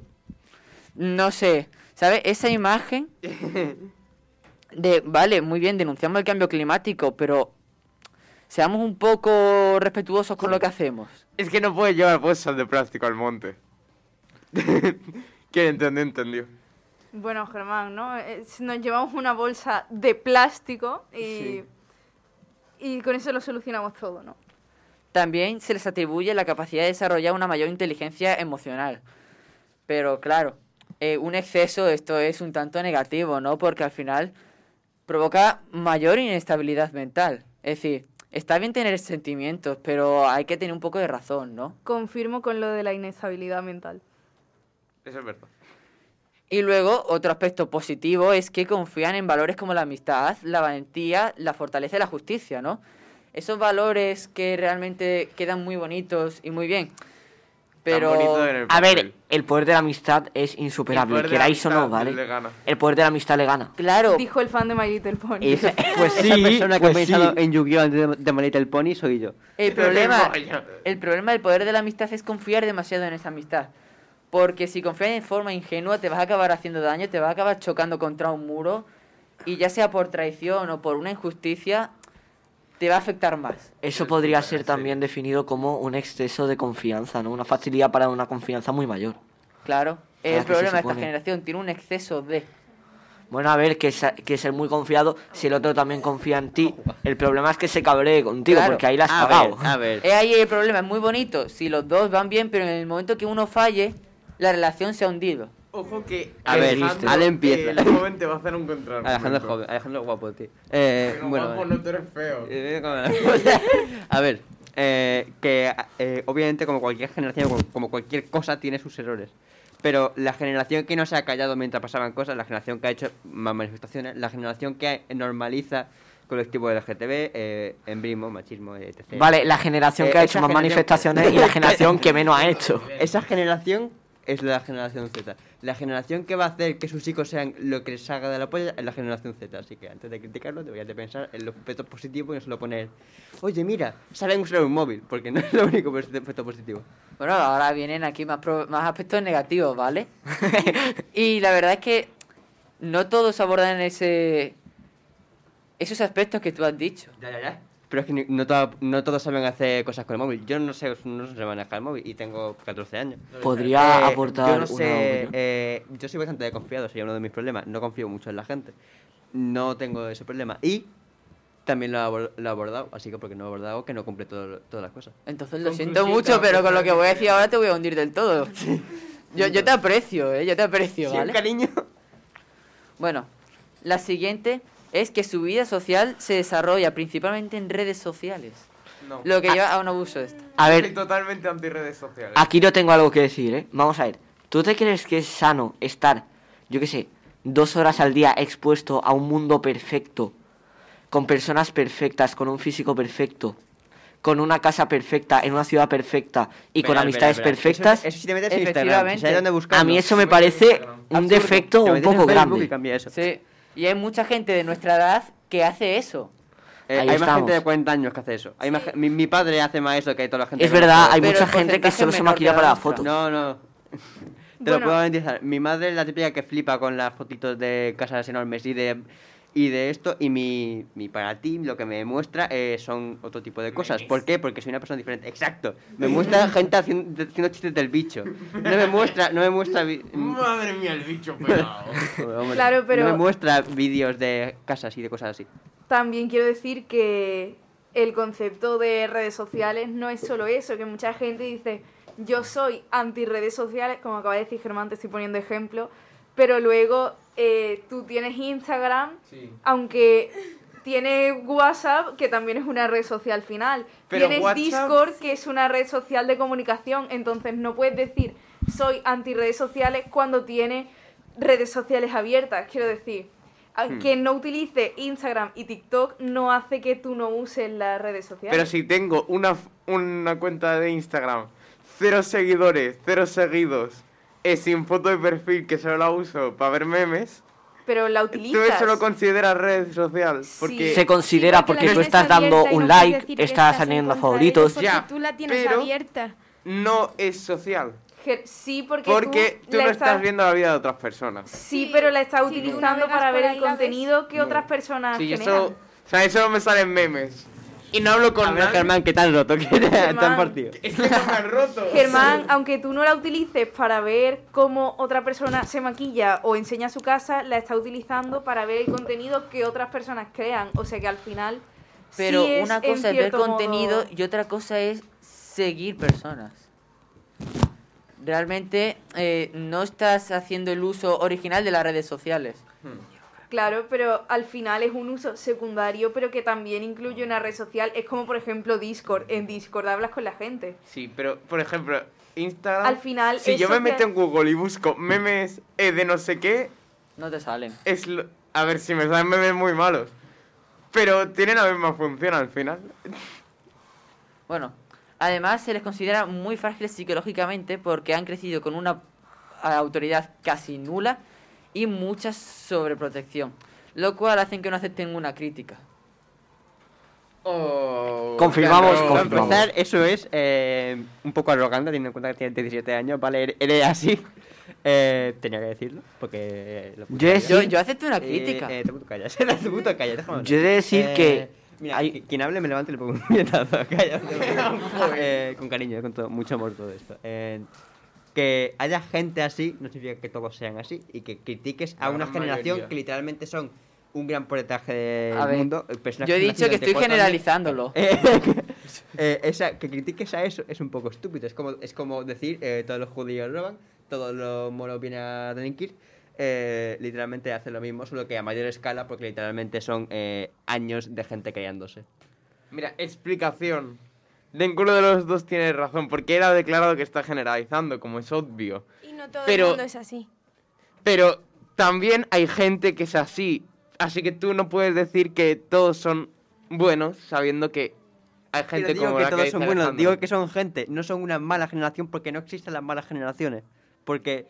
No sé, ¿sabes? Esa imagen de, vale, muy bien, denunciamos el cambio climático, pero seamos un poco respetuosos con lo que hacemos. Es que no puedes llevar bolsas de plástico al monte. Quien entendió, entendió. Bueno, Germán, ¿no? Nos llevamos una bolsa de plástico y, Sí. y con eso lo solucionamos todo, ¿no? También se les atribuye la capacidad de desarrollar una mayor inteligencia emocional. Pero claro, eh, un exceso esto es un tanto negativo, ¿no? Porque al final provoca mayor inestabilidad mental. Es decir, está bien tener sentimientos, pero hay que tener un poco de razón, ¿no? Confirmo con lo de la inestabilidad mental. Eso es verdad. Y luego, otro aspecto positivo es que confían en valores como la amistad, la valentía, la fortaleza y la justicia, ¿no? Esos valores que realmente quedan muy bonitos y muy bien. Pero... A ver, el poder de la amistad es insuperable, El poder de la queráis o no, amistad ¿vale? le gana. El poder de la amistad le gana. Claro. Dijo el fan de My Little Pony. Esa- pues Esa sí, persona que pues ha pensado sí. en Yu-Gi-Oh! antes de, My Little Pony soy yo. El problema, el problema del poder de la amistad es confiar demasiado en esa amistad. Porque si confías de forma ingenua te vas a acabar haciendo daño, te vas a acabar chocando contra un muro y ya sea por traición o por una injusticia, te va a afectar más. Eso podría ser también definido como un exceso de confianza, ¿no? Una facilidad para una confianza muy mayor. Claro. El problema de esta generación tiene un exceso de... Bueno, a ver, que, sa- que ser muy confiado, si el otro también confía en ti, el problema es que se cabree contigo, Claro. porque ahí la has A pagado. ver, a ver. Es ahí el problema, es muy bonito si los dos van bien, pero en el momento que uno falle, la relación se ha hundido. Ojo que A ver, Alejandro, Ale empieza. eh, el joven te va a hacer un contrato. Alejandro es joven, Alejandro guapo, tío. Eh, Pero bueno, guapo, vale. no tú eres feo. Eh, A ver, eh, que eh, obviamente como cualquier generación, como, cualquier cosa, tiene sus errores. Pero la generación que no se ha callado mientras pasaban cosas, la generación que ha hecho más manifestaciones, la generación que normaliza colectivo LGTB, eh, embrismo, machismo, etc. Vale, la generación Eh, que ha esa hecho más manifestaciones y la generación que menos ha hecho. Esa generación es la generación Z. La generación que va a hacer que sus hijos sean lo que les salga de la polla es la generación Z. Así que antes de criticarlo, deberías de pensar en los aspectos positivos y no solo poner, oye, mira, saben usar un móvil, porque no es lo único aspecto positivo. Bueno, ahora vienen aquí más, pro- más aspectos negativos, ¿vale? y la verdad es que no todos abordan ese esos aspectos que tú has dicho. Ya, ya, ya. Pero es que no, to- no todos saben hacer cosas con el móvil. Yo no sé, no sé manejar el móvil y tengo 14 años. ¿Podría Eh, aportar yo no una sé, eh, yo soy bastante desconfiado, sería uno de mis problemas. No confío mucho en la gente. No tengo ese problema. Y también lo he, abor- lo he abordado, así que porque no he abordado que no cumple todo- todas las cosas. Entonces lo siento mucho, pero con lo que voy a decir ahora te voy a hundir del todo. Yo, yo te aprecio, ¿eh? Yo te aprecio, Sí, cariño. Bueno, la siguiente es que su vida social se desarrolla principalmente en redes sociales. No. lo que lleva a un abuso de esto. A ver, Soy totalmente anti redes sociales. Aquí no tengo algo que decir, ¿eh? Vamos a ver. ¿Tú te crees que es sano estar, yo qué sé, dos horas al día expuesto a un mundo perfecto, con personas perfectas, con un físico perfecto, con una casa perfecta, en una ciudad perfecta y con amistades perfectas? Eso, eso sí te metes en Instagram. Si sabes dónde buscarlo. A mí eso me parece un defecto un poco grande. y cambia eso. Sí. Y hay mucha gente de nuestra edad que hace eso. Eh, hay más gente de 40 años que hace eso. Hay más mi, mi padre hace más eso que toda la gente. Es que verdad, hay mucha gente que solo se maquilla para la foto. No, no. Te lo puedo garantizar. Mi madre es la típica que flipa con las fotitos de casas enormes y de y de esto y mi, mi para ti lo que me muestra eh, son otro tipo de cosas. ¿Por qué? Porque soy una persona diferente. Exacto. Me muestra gente haciendo, haciendo chistes del bicho. No me muestra, no me muestra Madre mía, el bicho pelado. Hombre, Claro, pero- no me muestra vídeos de casas y de cosas así. También quiero decir que el concepto de redes sociales no es solo eso, que mucha gente dice, yo soy anti redes sociales, como acaba de decir Germán, te estoy poniendo ejemplo, pero luego eh, tú tienes Instagram, Sí. aunque tienes WhatsApp, que también es una red social final. Pero tienes WhatsApp- Discord, que es una red social de comunicación, entonces no puedes decir soy anti redes sociales cuando tienes redes sociales abiertas, quiero decir. Hmm. Que no utilice Instagram y TikTok no hace que tú no uses las redes sociales. Pero si tengo una, una cuenta de Instagram, cero seguidores, cero seguidos, eh, sin foto de perfil que solo la uso para ver memes, Pero la ¿tú utilizas. eso lo consideras red social? Porque Se considera Sí, porque porque tú estás dando un no like, estás estás en añadiendo contra de favoritos. Ya, tú la tienes pero- abierta. no es social. Sí, porque, Porque tú no estás viendo la vida de otras personas. Sí, pero la estás tú utilizando para ver el contenido que No. otras personas Sí, generan. eso, o sea, eso me salen memes. Y no hablo con. Germán, ¿qué tan roto que te han Germán. partido? Es que han roto. Germán, aunque tú no la utilices para ver cómo otra persona se maquilla o enseña su casa, la está utilizando para ver el contenido que otras personas crean. O sea que al final. Pero sí es, una cosa es ver modo- contenido y otra cosa es seguir personas. Realmente eh, no estás haciendo el uso original de las redes sociales. Claro, pero al final es un uso secundario, pero que también incluye una red social. Es como, por ejemplo, Discord. En Discord hablas con la gente. Sí, pero por ejemplo, Instagram. Al final, Si yo me meto en Google y busco memes eh, de no sé qué, No te salen. es lo- a ver si me salen memes muy malos. Pero tienen la misma función al final. Bueno, además se les considera muy frágiles psicológicamente porque han crecido con una autoridad casi nula y mucha sobreprotección, lo cual hacen que no acepten una crítica. Confirmamos, Para confirmamos. empezar, eso es eh, un poco arrogante teniendo en cuenta que tienes 17 años, ¿vale? Eres- así. Eh, tenía que decirlo, porque... Lo Yo he ahí. de Yo, decir- yo acepto una Eh, crítica. Eh, te puto callas, te puto callas. Yo he de decir Eh, que Mira, hay- qui- quien hable me levanto y le pongo un puñetazo. Calla. Eh, con cariño, con todo, mucho amor todo esto. Eh, que haya gente así no significa que todos sean así y que critiques a La una generación mayoría. que literalmente son un gran porcentaje del mundo. Yo he dicho que estoy generalizándolo. Eh, eh, esa, que critiques a eso es un poco estúpido. Es como, es como decir eh, todos los judíos roban, todos los moros vienen a delinquir. Eh, literalmente hacen lo mismo, solo que a mayor escala, porque literalmente son eh, años de gente criándose. Mira, explicación. Ninguno de los dos tiene razón, porque él ha declarado que está generalizando, como es obvio. Y no todo Pero- el mundo es así. Pero también hay gente que es así. Así que tú no puedes decir que todos son buenos, sabiendo que hay gente Pero digo como que la todos dice son buenos, Alejandro. digo que son gente, no son una mala generación porque no existen las malas generaciones. Porque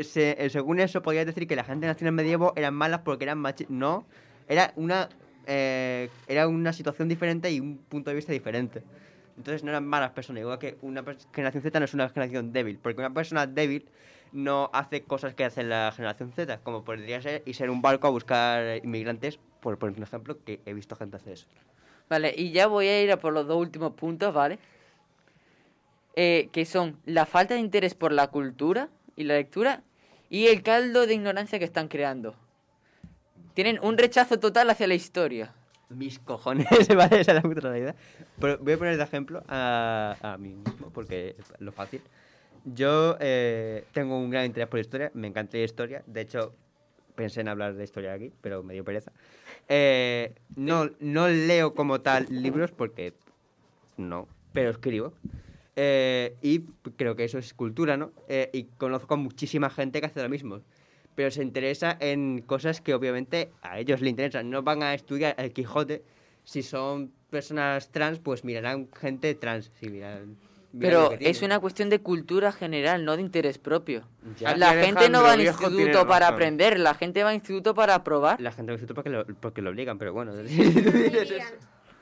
se- eh, según eso podrías decir que la gente nació en el medievo eran malas porque eran machistas. No, era una, eh, era una situación diferente y un punto de vista diferente. Entonces no eran malas personas, igual que una generación Z no es una generación débil, porque una persona débil no hace cosas que hace la generación Z, como podría ser y ser un barco a buscar inmigrantes, por un ejemplo, que he visto gente hacer eso. Vale, y ya voy a ir a por los dos últimos puntos, ¿vale? Eh, que son la falta de interés por la cultura y la lectura y el caldo de ignorancia que están creando. Tienen un rechazo total hacia la historia. Mis cojones, ¿vale? Esa es la realidad. Pero voy a poner de ejemplo a, a mí mismo, porque es lo fácil. Yo eh, tengo un gran interés por la historia, me encanta la historia. De hecho, pensé en hablar de historia aquí, pero me dio pereza. Eh, no, no leo como tal libros porque no, pero escribo. Eh, y creo que eso es cultura, ¿no? Eh, y conozco a muchísima gente que hace lo mismo. Pero se interesa en cosas que obviamente a ellos les interesan. No van a estudiar el Quijote. Si son personas trans, pues mirarán gente trans. Si miran, Pero es una cuestión de cultura general, no de interés propio. Ya. La gente no va al instituto para razón. aprender, la gente va al instituto para aprobar. La gente va al instituto porque lo, porque lo obligan, pero bueno.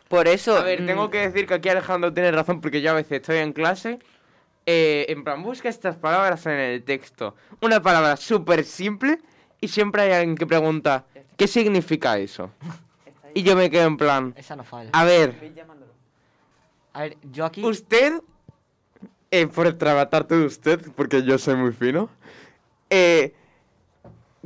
Por eso... A ver, mm, tengo que decir que aquí Alejandro tiene razón porque yo a veces estoy en clase. Eh, en plan, busca estas palabras en el texto. Una palabra súper simple y siempre hay alguien que pregunta, ¿qué significa eso? Y yo me quedo en plan, Esa no falla. a ver, A ver, yo aquí... usted, eh, por trabatarte de usted, porque yo soy muy fino, eh,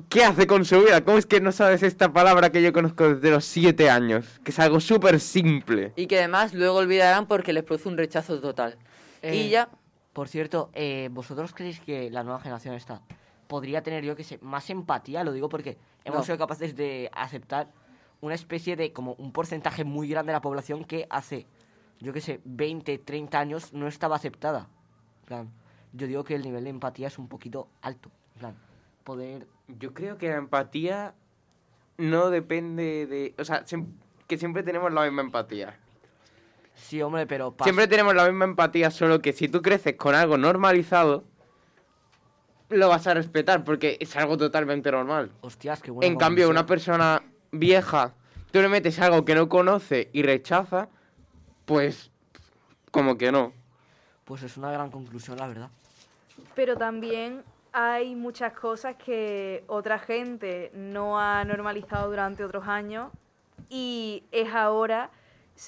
¿qué hace con su vida? ¿Cómo es que no sabes esta palabra que yo conozco desde los siete años? Que es algo súper simple. Y que además luego olvidarán porque les produce un rechazo total. Eh, Y ya... Por cierto, eh, ¿vosotros creéis que la nueva generación esta podría tener, yo que sé, más empatía? Lo digo porque hemos No. sido capaces de aceptar una especie de, como un porcentaje muy grande de la población que hace, yo que sé, 20, 30 años no estaba aceptada. Plan, yo digo que el nivel de empatía es un poquito alto. Plan, poder... Yo creo que la empatía no depende de... O sea, que siempre tenemos la misma empatía. Sí, hombre, pero... Siempre tenemos la misma empatía, solo que si tú creces con algo normalizado, lo vas a respetar porque es algo totalmente normal. Hostias, qué buena En cambio, una persona vieja, tú le metes algo que no conoce y rechaza, pues como que no. Pues es una gran conclusión, la verdad. Pero también hay muchas cosas que otra gente no ha normalizado durante otros años y es ahora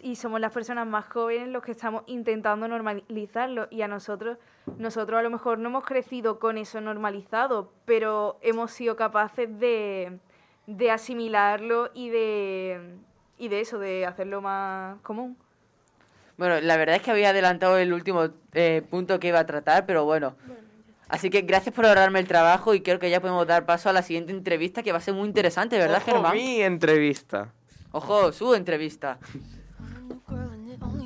y somos las personas más jóvenes los que estamos intentando normalizarlo y a nosotros nosotros a lo mejor no hemos crecido con eso normalizado, pero hemos sido capaces de, de asimilarlo y de y de eso, de hacerlo más común. Bueno, la verdad es que había adelantado el último eh, punto que iba a tratar, pero bueno. Así que gracias por ahorrarme el trabajo y creo que ya podemos dar paso a la siguiente entrevista que va a ser muy interesante, ¿verdad, Ojo, Germán? mi entrevista. Ojo, su entrevista.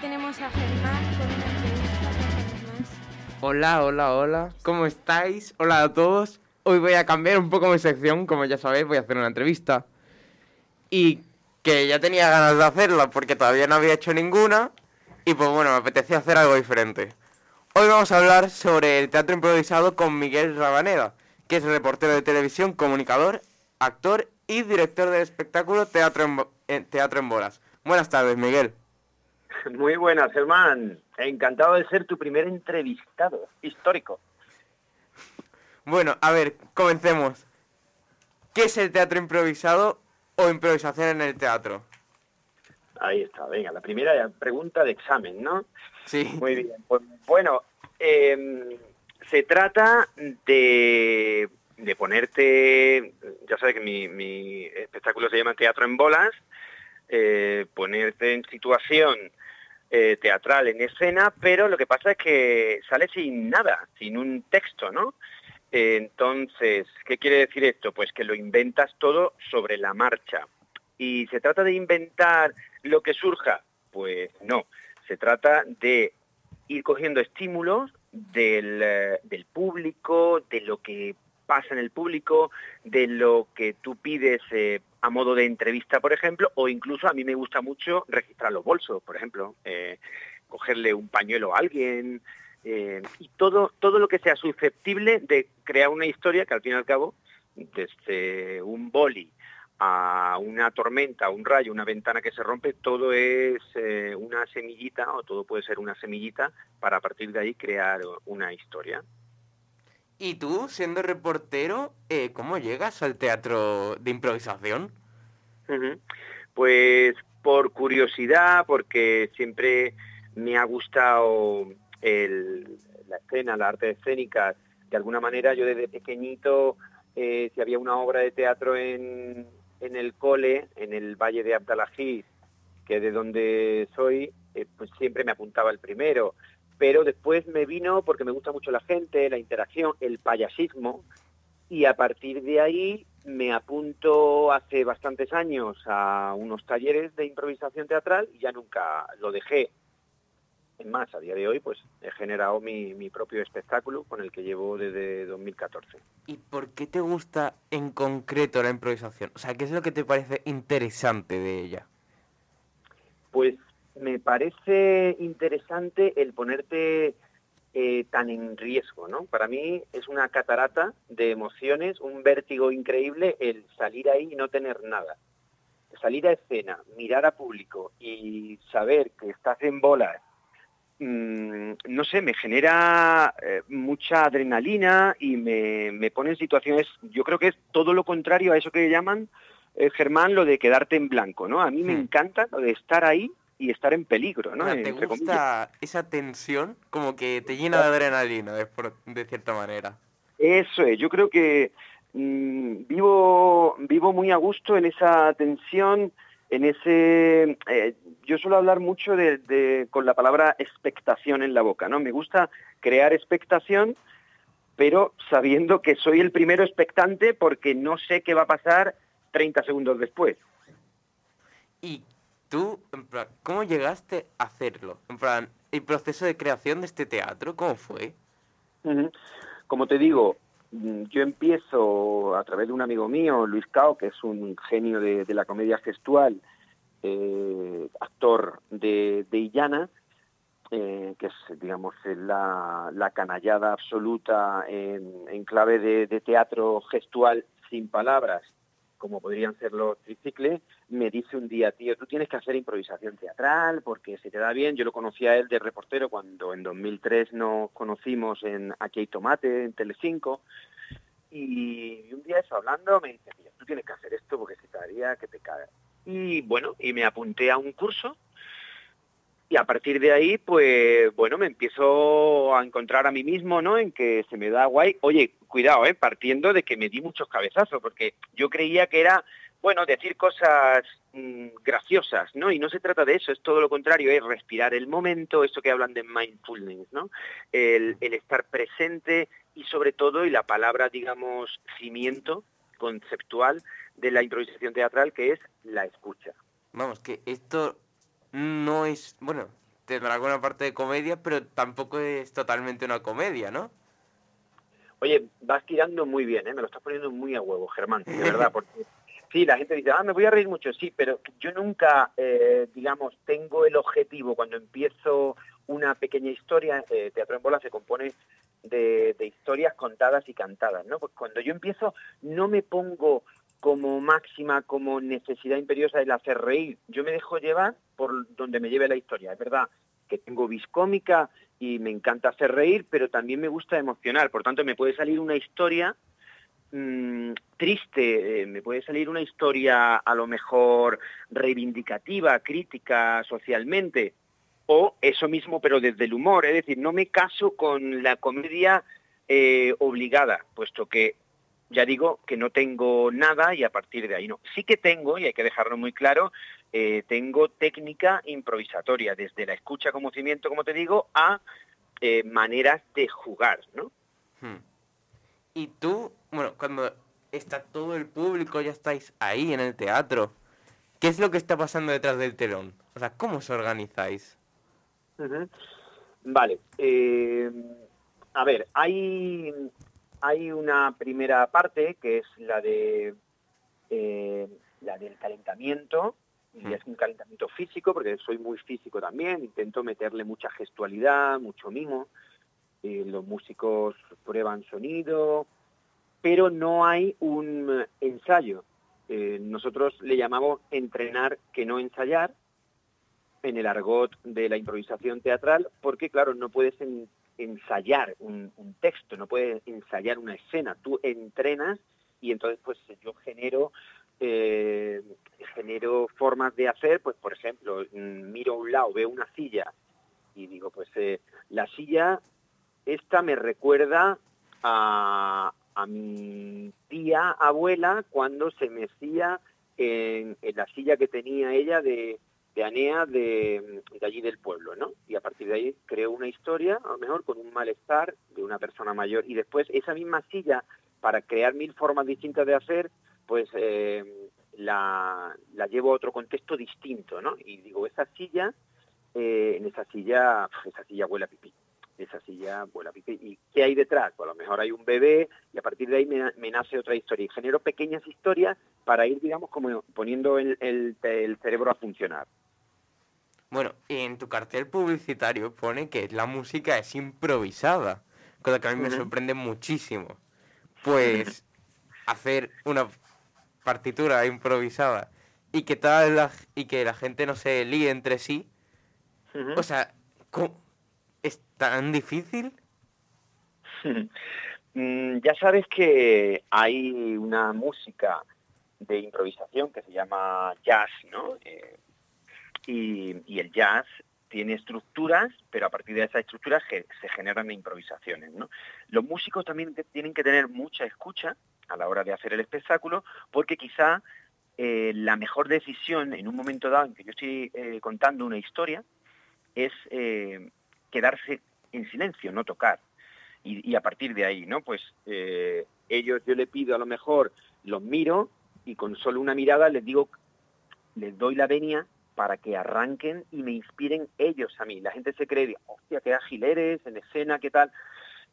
Tenemos a Germán con una entrevista. Hola, hola, hola. ¿Cómo estáis? Hola a todos. Hoy voy a cambiar un poco mi sección, como ya sabéis, voy a hacer una entrevista. Y que ya tenía ganas de hacerla porque todavía no había hecho ninguna. Y pues bueno, me apetecía hacer algo diferente. Hoy vamos a hablar sobre el teatro improvisado con Miguel Rabaneda, que es reportero de televisión, comunicador, actor y director del espectáculo Teatro en, eh, Teatro en Bolas. Buenas tardes, Miguel. Muy buenas, Germán. Encantado de ser tu primer entrevistado. Histórico. Bueno, a ver, comencemos. ¿Qué es el teatro improvisado o improvisación en el teatro? Ahí está, venga, la primera pregunta de examen, ¿no? Sí. Muy bien. Pues, bueno, em, se trata de, de ponerte, ya sabes que mi, mi espectáculo se llama Teatro en Bolas, eh, ponerte en situación eh, teatral en escena, pero lo que pasa es que sale sin nada, sin un texto, ¿no? Entonces, ¿qué quiere decir esto? Pues que lo inventas todo sobre la marcha. ¿Y se trata de inventar lo que surja? Pues no, se trata de ir cogiendo estímulos del, eh, del público, de lo que pasa en el público, de lo que tú pides eh, a modo de entrevista, por ejemplo, o incluso a mí me gusta mucho registrar los bolsos, por ejemplo, eh, cogerle un pañuelo a alguien, eh, y todo, todo lo que sea susceptible de crear una historia que al fin y al cabo, desde un boli a una tormenta, un rayo, una ventana que se rompe, todo es eh, una semillita o todo puede ser una semillita para a partir de ahí crear una historia. Y tú, siendo reportero, eh, ¿cómo llegas al teatro de improvisación? Pues por curiosidad, porque siempre me ha gustado la escena, la arte escénica. De alguna manera yo desde pequeñito, eh, si había una obra de teatro en, en el cole, en el Valle de Abdalaziz, que de donde soy, eh, pues siempre me apuntaba el primero. Pero después me vino porque me gusta mucho la gente, la interacción, el payasismo, y a partir de ahí me apunto hace bastantes años a unos talleres de improvisación teatral y ya nunca lo dejé. Es más, a día de hoy pues he generado mi, mi propio espectáculo con el que llevo desde 2014. ¿Y por qué te gusta en concreto la improvisación? O sea, ¿qué es lo que te parece interesante de ella? Pues me parece interesante el ponerte eh, tan en riesgo, ¿no? Para mí es una catarata de emociones, un vértigo increíble el salir ahí y no tener nada. Salir a escena, mirar a público y saber que estás en bolas, mm, no sé, me genera eh, mucha adrenalina y me, me pone en situaciones, yo creo que es todo lo contrario a eso que llaman, eh, Germán, lo de quedarte en blanco, ¿no? A mí me encanta lo de estar ahí y estar en peligro, ¿no? O sea, ¿Te Entre comillas. gusta esa tensión como que te llena de adrenalina, de, de cierta manera? Eso es, yo creo que mm, vivo, vivo muy a gusto en esa tensión, en ese... eh, yo suelo hablar mucho de, de- con la palabra expectación en la boca, ¿no? Me gusta crear expectación, pero sabiendo que soy el primero expectante porque no sé qué va a pasar 30 segundos después. Y tú, en plan, ¿cómo llegaste a hacerlo? En plan, el proceso de creación de este teatro, ¿cómo fue? Como te digo, mm, yo empiezo a través de un amigo mío, Luis Cao, que es un genio de, la comedia gestual, eh, actor de, de Illana, eh, que es, digamos, la, la canallada absoluta en, clave de teatro gestual sin palabras, como podrían ser los tricicles, me dice un día, tío, tú tienes que hacer improvisación teatral porque se te da bien. Yo lo conocí a él de reportero cuando en 2003 nos conocimos en Aquí hay tomate, en Telecinco. Y un día eso hablando me dice, tío, tú tienes que hacer esto porque se te haría que te cagas. Y bueno, y me apunté a un curso y a partir de ahí, pues bueno, me empiezo a encontrar a mí mismo, ¿no? En que se me da guay. Oye, cuidado, ¿eh? Partiendo de que me di muchos cabezazos, porque yo creía que era, bueno, decir cosas mm, graciosas, ¿no? Y no se trata de eso, es todo lo contrario, es respirar el momento, eso que hablan de mindfulness, ¿no? El, el estar presente y sobre todo, y la palabra, digamos, cimiento conceptual de la improvisación teatral, que es la escucha. Vamos, que esto no es, bueno, tendrá alguna parte de comedia, pero tampoco es totalmente una comedia, ¿no? Oye, vas tirando muy bien, ¿eh? me lo estás poniendo muy a huevo, Germán, de verdad, porque sí, la gente dice, ah, me voy a reír mucho, sí, pero yo nunca, eh, digamos, tengo el objetivo cuando empiezo una pequeña historia, eh, Teatro en Bola se compone de, de historias contadas y cantadas, ¿no? Pues cuando yo empiezo no me pongo como máxima, como necesidad imperiosa el hacer reír, yo me dejo llevar por donde me lleve la historia, es verdad que tengo vis cómica y me encanta hacer reír, pero también me gusta emocionar. Por tanto, me puede salir una historia mm, triste, eh, me puede salir una historia a lo mejor reivindicativa, crítica socialmente, o eso mismo, pero desde el humor. Es decir, no me caso con la comedia eh, obligada, puesto que ya digo que no tengo nada y a partir de ahí no. Sí que tengo, y hay que dejarlo muy claro, eh, tengo técnica improvisatoria, desde la escucha como cimiento, como te digo, a eh, maneras de jugar, ¿no? Hmm. Y tú, bueno, cuando está todo el público, ya estáis ahí en el teatro, ¿qué es lo que está pasando detrás del telón? O sea, ¿cómo os organizáis? Vale. eh, a ver, hay, hay una primera parte que es la de eh, la del calentamiento y es un calentamiento físico porque soy muy físico también intento meterle mucha gestualidad mucho mimo. Eh, los músicos prueban sonido pero no hay un ensayo. Eh, nosotros le llamamos entrenar que no ensayar en el argot de la improvisación teatral, porque claro, no puedes en- ensayar un, texto, no puedes ensayar una escena, tú entrenas y entonces pues yo genero eh, genero formas de hacer, pues por ejemplo, mm, miro a un lado, veo una silla y digo, pues eh, la silla esta me recuerda a, a mi tía abuela cuando se mecía en la silla que tenía ella de, de Anea de, de allí del pueblo, ¿no? Y a partir de ahí creo una historia, a lo mejor con un malestar de una persona mayor. Y después esa misma silla, para crear mil formas distintas de hacer, pues eh, la, la llevo a otro contexto distinto, ¿no? Y digo, esa silla, eh, en esa silla, esa silla huele a pipí esa silla pipí. ¿Y qué hay detrás? Pues a lo mejor hay un bebé y a partir de ahí me, nace otra historia. Y genero pequeñas historias para ir, digamos, como poniendo el- el cerebro a funcionar. Bueno, en tu cartel publicitario pone que la música es improvisada, cosa que a mí me sorprende muchísimo. Pues hacer una partitura improvisada y que toda la, y que la gente no se líe entre sí, o sea, ¿cómo- ¿es tan difícil? Mm, ya sabes que hay una música de improvisación que se llama jazz, ¿no? Eh, y, el jazz tiene estructuras, pero a partir de esas estructuras se generan improvisaciones. Los músicos también tienen que tener mucha escucha a la hora de hacer el espectáculo, porque quizá eh, la mejor decisión en un momento dado en que yo estoy eh, contando una historia es eh, quedarse en silencio, no tocar y, y a partir de ahí, ¿no? Pues ellos yo le pido a lo mejor, los miro y con solo una mirada les digo, les doy la venia para que arranquen y me inspiren ellos a mí. La gente se cree, hostia, qué ágil eres, en escena, qué tal,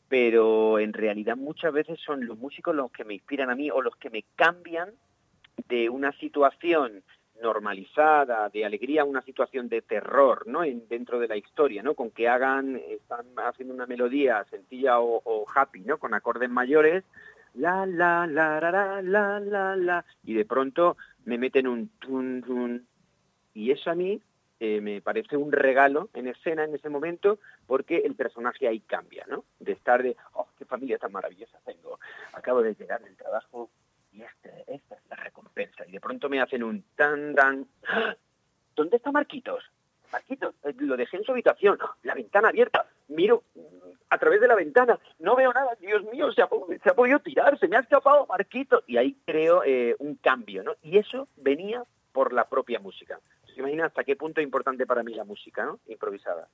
pero en realidad muchas veces son los músicos los que me inspiran a mí o los que me cambian de una situación normalizada, de alegría, a una situación de terror, ¿no? En, dentro de la historia, ¿no? Con que hagan, están haciendo una melodía sencilla o, happy, ¿no? Con acordes mayores, la, la, la, la, la, la, la, la, y de pronto me meten un tun, tun, y eso a mí eh, me parece un regalo en escena en ese momento porque el personaje ahí cambia, ¿no? De estar de, oh, qué familia tan maravillosa tengo, acabo de llegar del trabajo y este, esta es la recompensa. Y de pronto me hacen un tan, tan, ¡Ah! ¿dónde está Marquitos? Marquitos, eh, lo dejé en su habitación, ¡Ah! la ventana abierta, miro mm, a través de la ventana, no veo nada, Dios mío, se ha, se ha podido tirar, se me ha escapado Marquitos. Y ahí creo eh, un cambio, ¿no? Y eso venía por la propia música. ¿Se imagina hasta qué punto es importante para mí la música, ¿no? Improvisada.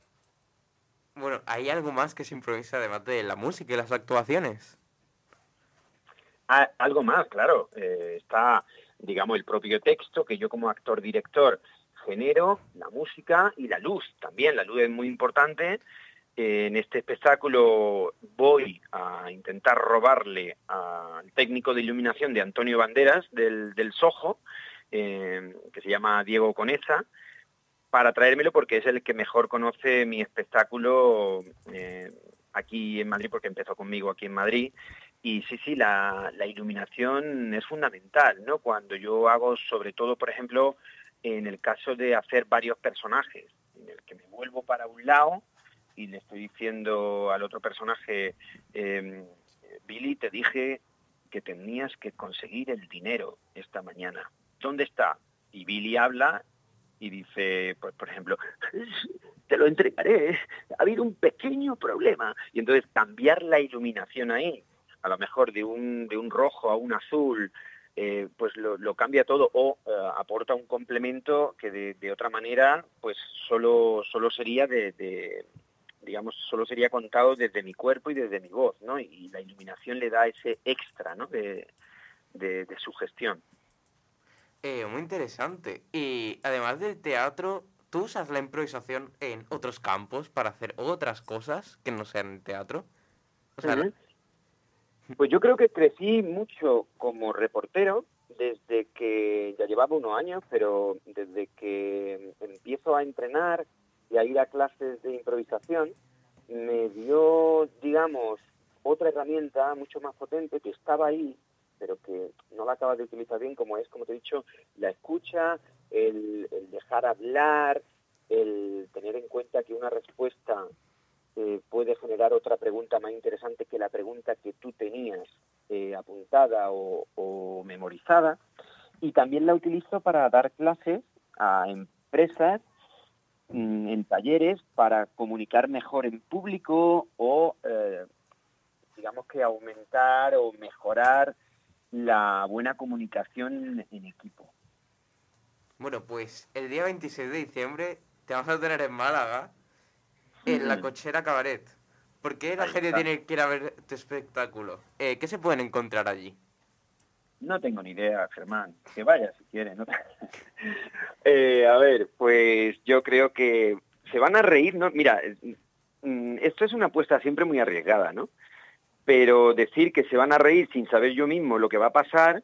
Bueno, ¿hay algo más que se improvisa además de la música y las actuaciones? Ah, algo más, claro. Eh, está, digamos, el propio texto que yo como actor-director genero, la música y la luz también. La luz es muy importante. Eh, en este espectáculo voy a intentar robarle al técnico de iluminación de Antonio Banderas del, del Sojo, eh, que se llama Diego Coneza, para traérmelo porque es el que mejor conoce mi espectáculo eh, aquí en Madrid, porque empezó conmigo aquí en Madrid. Y sí, sí, la, iluminación es fundamental, ¿no? Cuando yo hago, sobre todo, por ejemplo, en el caso de hacer varios personajes, en el que me vuelvo para un lado y le estoy diciendo al otro personaje, eh, Billy, te dije que tenías que conseguir el dinero esta mañana. ¿Dónde está? Y Billy habla y dice, pues, por ejemplo, te lo entregaré, ha habido un pequeño problema. Y entonces cambiar la iluminación ahí, a lo mejor de un, de un rojo a un azul, eh, pues lo, cambia todo o eh, aporta un complemento que de, otra manera pues solo, solo sería de, digamos, solo sería contado desde mi cuerpo y desde mi voz, ¿no? Y la iluminación le da ese extra, ¿no? De, de, de sugestión. Eh, muy interesante. Y además del teatro, ¿tú usas la improvisación en otros campos para hacer otras cosas que no sean el teatro? O sea. Pues yo creo que crecí mucho como reportero desde que ya llevaba unos años, pero desde que empiezo a entrenar y a ir a clases de improvisación, me dio, digamos, otra herramienta mucho más potente que estaba ahí, pero que no la acabas de utilizar bien, como es, como te he dicho, la escucha, el, dejar hablar, el tener en cuenta que una respuesta eh, puede generar otra pregunta más interesante que la pregunta que tú tenías eh, apuntada o, o memorizada. Y también la utilizo para dar clases a empresas mm, en talleres para comunicar mejor en público o, eh, digamos que aumentar o mejorar la buena comunicación en equipo. Bueno, pues el día 26 de diciembre te vamos a tener en Málaga, en la Mm. Cochera Cabaret. ¿Por qué la Ahí gente está. tiene que ir a ver tu espectáculo? Eh, ¿Qué se pueden encontrar allí? No tengo ni idea, Germán. Que vaya si quiere. ¿no? Eh, a ver, pues yo creo que se van a reír, ¿no? Mira, mm, esto es una apuesta siempre muy arriesgada, ¿no? Pero decir que se van a reír sin saber yo mismo lo que va a pasar,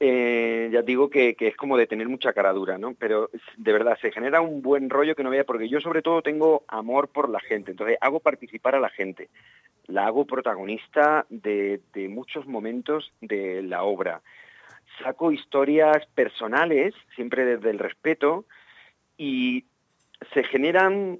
eh, ya digo que, es como de tener mucha cara dura, ¿no? Pero de verdad, se genera un buen rollo que no vea, porque yo sobre todo tengo amor por la gente, entonces hago participar a la gente, la hago protagonista de, de muchos momentos de la obra saco historias personales, siempre desde el respeto, y se generan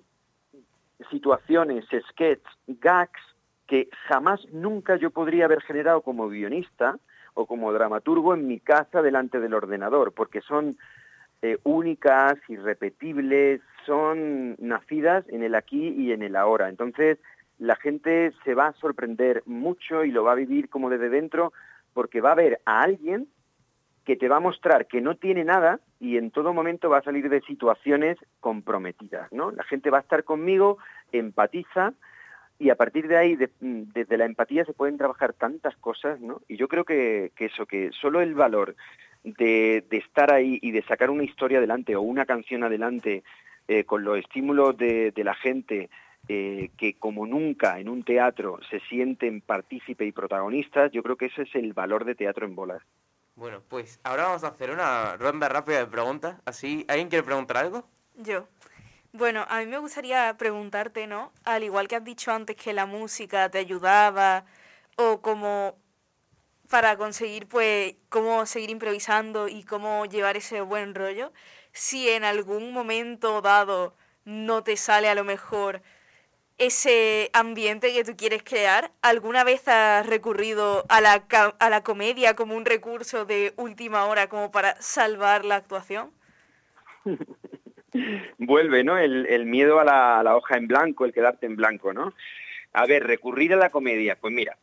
situaciones, sketches, gags que jamás nunca yo podría haber generado como guionista o como dramaturgo en mi casa delante del ordenador, porque son eh, únicas, irrepetibles, son nacidas en el aquí y en el ahora. Entonces, la gente se va a sorprender mucho y lo va a vivir como desde dentro, porque va a ver a alguien que te va a mostrar que no tiene nada y en todo momento va a salir de situaciones comprometidas, ¿no? La gente va a estar conmigo, empatiza y a partir de ahí, de- mm, desde la empatía se pueden trabajar tantas cosas, ¿no? Y yo creo que, que eso, que solo el valor de, de estar ahí y de sacar una historia adelante o una canción adelante eh, con los estímulos de, de la gente eh, que como nunca en un teatro se sienten partícipe y protagonistas, yo creo que ese es el valor de teatro en bolas. Bueno, pues ahora vamos a hacer una ronda rápida de preguntas. Así, ¿alguien quiere preguntar algo? Yo. Bueno, a mí me gustaría preguntarte, ¿no? Al igual que has dicho antes que la música te ayudaba o como para conseguir, pues, cómo seguir improvisando y cómo llevar ese buen rollo, si en algún momento dado no te sale a lo mejor ese ambiente que tú quieres crear, ¿alguna vez has recurrido a la, a la comedia como un recurso de última hora como para salvar la actuación? Vuelve, ¿no? El, el miedo a la, la hoja en blanco, el quedarte en blanco, ¿no? A ver, recurrir a la comedia. Pues mira,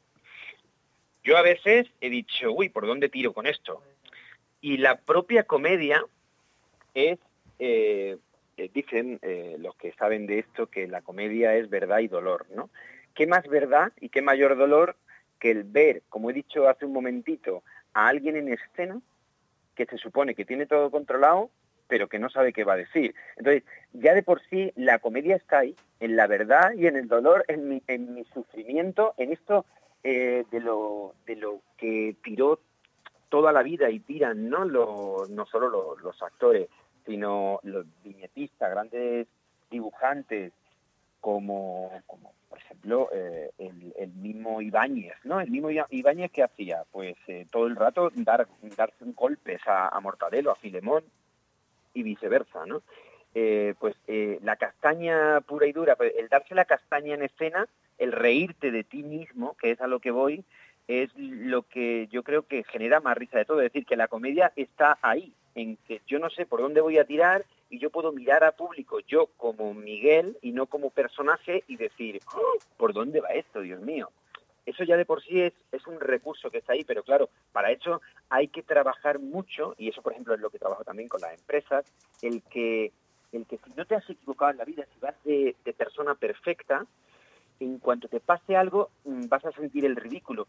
yo a veces he dicho, uy, ¿por dónde tiro con esto? Y la propia comedia es, eh, eh, dicen eh, los que saben de esto, que la comedia es verdad y dolor, ¿no? ¿Qué más verdad y qué mayor dolor que el ver, como he dicho hace un momentito, a alguien en escena que se supone que tiene todo controlado, pero que no sabe qué va a decir. Entonces, ya de por sí la comedia está ahí, en la verdad y en el dolor, en mi, en mi sufrimiento, en esto eh, de, lo, de lo que tiró toda la vida y tiran no, Lo- no solo los, los actores, sino los viñetistas, grandes dibujantes, como, como por ejemplo eh, el, mismo Ibáñez, ¿no? El mismo Ibáñez que hacía, pues eh, todo el rato dar, dar golpes a, a Mortadelo, a Filemón y viceversa, ¿no? Eh, pues eh, la castaña pura y dura, pues, el darse la castaña en escena, el reírte de ti mismo, que es a lo que voy, es lo que yo creo que genera más risa de todo. Es decir, que la comedia está ahí, en que yo no sé por dónde voy a tirar y yo puedo mirar a público, yo como Miguel y no como personaje y decir, "Oh, ¿por dónde va esto, Dios mío? Eso ya de por sí es, es un recurso que está ahí, pero claro, para eso hay que trabajar mucho, y eso por ejemplo es lo que trabajo también con las empresas, el que, el que si no te has equivocado en la vida, si vas de, de persona perfecta, en cuanto te pase algo mm, vas a sentir el ridículo.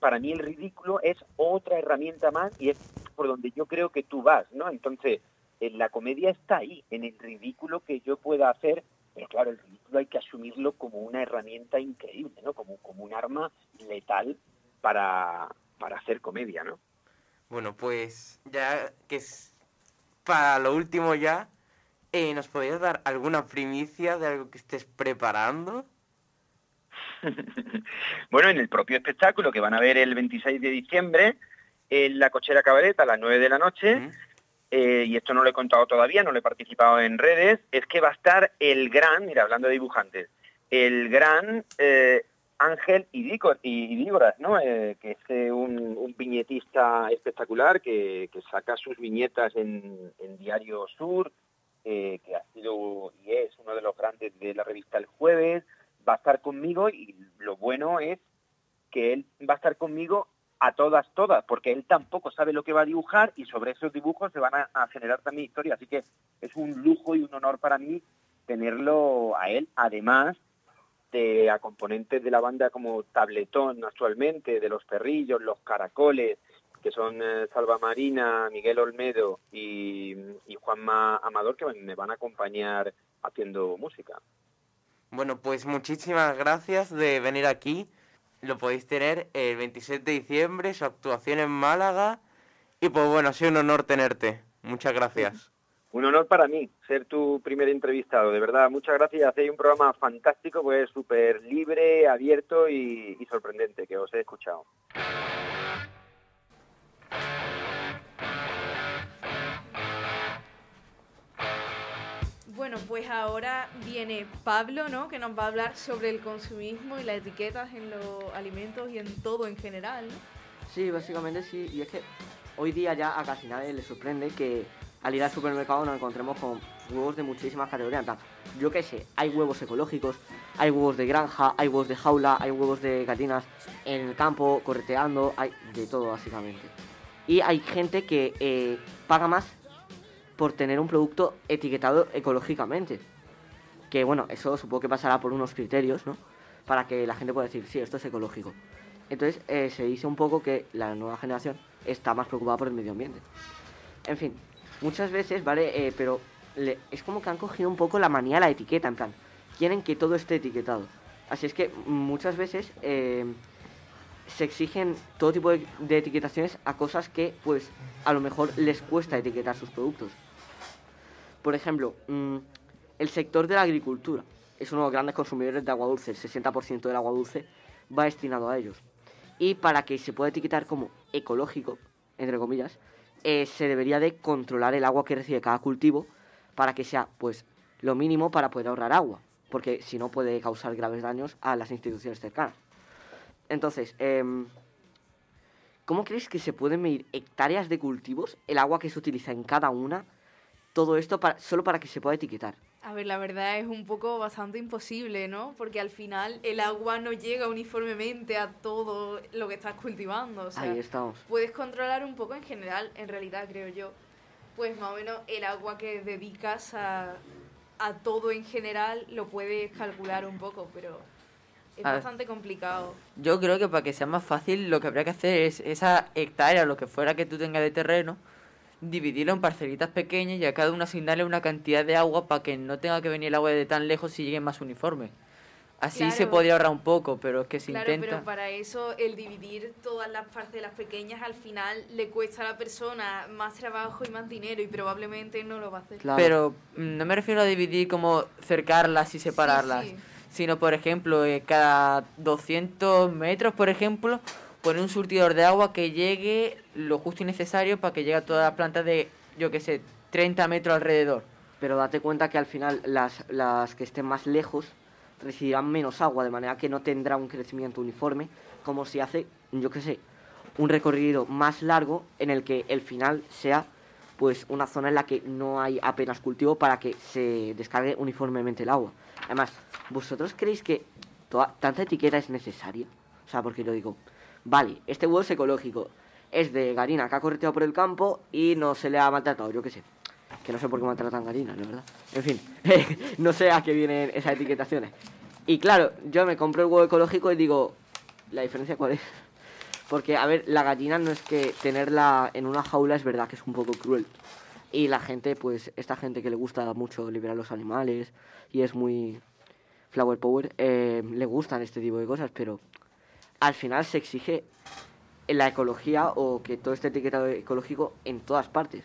Para mí el ridículo es otra herramienta más y es por donde yo creo que tú vas, ¿no? Entonces, eh, la comedia está ahí, en el ridículo que yo pueda hacer, pero claro, el ridículo hay que asumirlo como una herramienta increíble, ¿no? Como, como un arma letal para, para hacer comedia, ¿no? Bueno, pues ya que es para lo último ya, eh, ¿nos podrías dar alguna primicia de algo que estés preparando? Bueno, en el propio espectáculo que van a ver el 26 de diciembre, en la Cochera Cabaret a las 9 de la noche. Eh, y esto no lo he contado todavía, no lo he participado en redes, es que va a estar el gran, mira, hablando de dibujantes, el gran eh, Ángel Idígoras, ¿no? Eh, que es eh, un, viñetista espectacular que, saca sus viñetas en, en Diario Sur, que ha sido y es uno de los grandes de la revista El Jueves, va a estar conmigo y lo bueno es que él va a estar conmigo a todas, todas, porque él tampoco sabe lo que va a dibujar y sobre esos dibujos se van a, generar también historias. Así que es un lujo y un honor para mí tenerlo a él, además de a componentes de la banda como Tabletón actualmente, de Los Perrillos, Los Caracoles, que son eh, Salva Marina, Miguel Olmedo y, y Juanma Amador, que me van a acompañar haciendo música. Bueno, pues muchísimas gracias de venir aquí. Lo podéis tener el 27 de diciembre, su actuación en Málaga. Y pues bueno, ha sido un honor tenerte. Muchas gracias. Un honor para mí ser tu primer entrevistado, de verdad. Muchas gracias. Hacéis un programa fantástico, pues súper libre, abierto y, y sorprendente, que os he escuchado. Bueno, pues ahora viene Pablo, ¿no? Que nos va a hablar sobre el consumismo y las etiquetas en los alimentos y en todo en general, ¿no? Sí, básicamente sí. Y es que hoy día ya a casi nadie le sorprende que al ir al supermercado nos encontremos con huevos de muchísimas categorías. Yo qué sé, hay huevos ecológicos, hay huevos de granja, hay huevos de jaula, hay huevos de gallinas en el campo, correteando, hay de todo básicamente. Y hay gente que eh, paga más por tener un producto etiquetado ecológicamente. Que bueno, eso supongo que pasará por unos criterios, ¿no? Para que la gente pueda decir, sí, esto es ecológico. Entonces eh, se dice un poco que la nueva generación está más preocupada por el medio ambiente. En fin, muchas veces, ¿vale? Eh, pero le- es como que han cogido un poco la manía a la etiqueta, en plan, quieren que todo esté etiquetado. Así es que muchas veces eh, se exigen todo tipo de, de etiquetaciones a cosas que, pues, a lo mejor les cuesta etiquetar sus productos. Por ejemplo, mm, el sector de la agricultura es uno de los grandes consumidores de agua dulce. El 60% del agua dulce va destinado a ellos. Y para que se pueda etiquetar como ecológico, entre comillas, eh, se debería de controlar el agua que recibe cada cultivo para que sea, pues, lo mínimo para poder ahorrar agua. Porque si no puede causar graves daños a las instituciones cercanas. Entonces, em, ¿cómo crees que se pueden medir hectáreas de cultivos, el agua que se utiliza en cada una, todo esto para, solo para que se pueda etiquetar? A ver, la verdad es un poco bastante imposible, ¿no? Porque al final el agua no llega uniformemente a todo lo que estás cultivando. O sea, Ahí estamos. puedes controlar un poco en general, en realidad creo yo, pues más o menos el agua que dedicas a, a todo en general lo puedes calcular un poco, pero es A ver. bastante complicado. Yo creo que para que sea más fácil lo que habría que hacer es esa hectárea, lo que fuera que tú tengas de terreno, dividirlo en parcelitas pequeñas y a cada una asignarle una cantidad de agua para que no tenga que venir el agua de tan lejos y llegue más uniforme. Así se Claro. podría ahorrar un poco, pero es que se Claro, intenta... pero para eso el dividir todas las parcelas pequeñas al final le cuesta a la persona más trabajo y más dinero y probablemente no lo va a hacer. Pero mm, no me refiero a dividir como cercarlas y separarlas, sí. sino por ejemplo, eh, cada 200 metros, por ejemplo, poner un surtidor de agua que llegue lo justo y necesario para que llegue a todas las plantas de, yo qué sé, 30 metros alrededor. Pero date cuenta que al final las, las que estén más lejos recibirán menos agua, de manera que no tendrá un crecimiento uniforme, como si hace, yo qué sé, un recorrido más largo en el que el final sea pues una zona en la que no hay apenas cultivo para que se descargue uniformemente el agua. Además, ¿vosotros creéis que toda, tanta etiqueta es necesaria? O sea, porque yo digo, vale, este huevo es ecológico, es de Garina que ha correteado por el campo y no se le ha maltratado, yo qué sé. Que no sé por qué maltratan galinas, la verdad. En fin, no sé a qué vienen esas etiquetaciones. Y claro, yo me compro el huevo ecológico y digo, ¿la diferencia cuál es? Porque, a ver, la gallina no es que tenerla en una jaula es verdad que es un poco cruel. Y la gente, pues, esta gente que le gusta mucho liberar los animales y es muy flower power, eh, le gustan este tipo de cosas, pero al final se exige la ecología o que todo esté etiquetado ecológico en todas partes.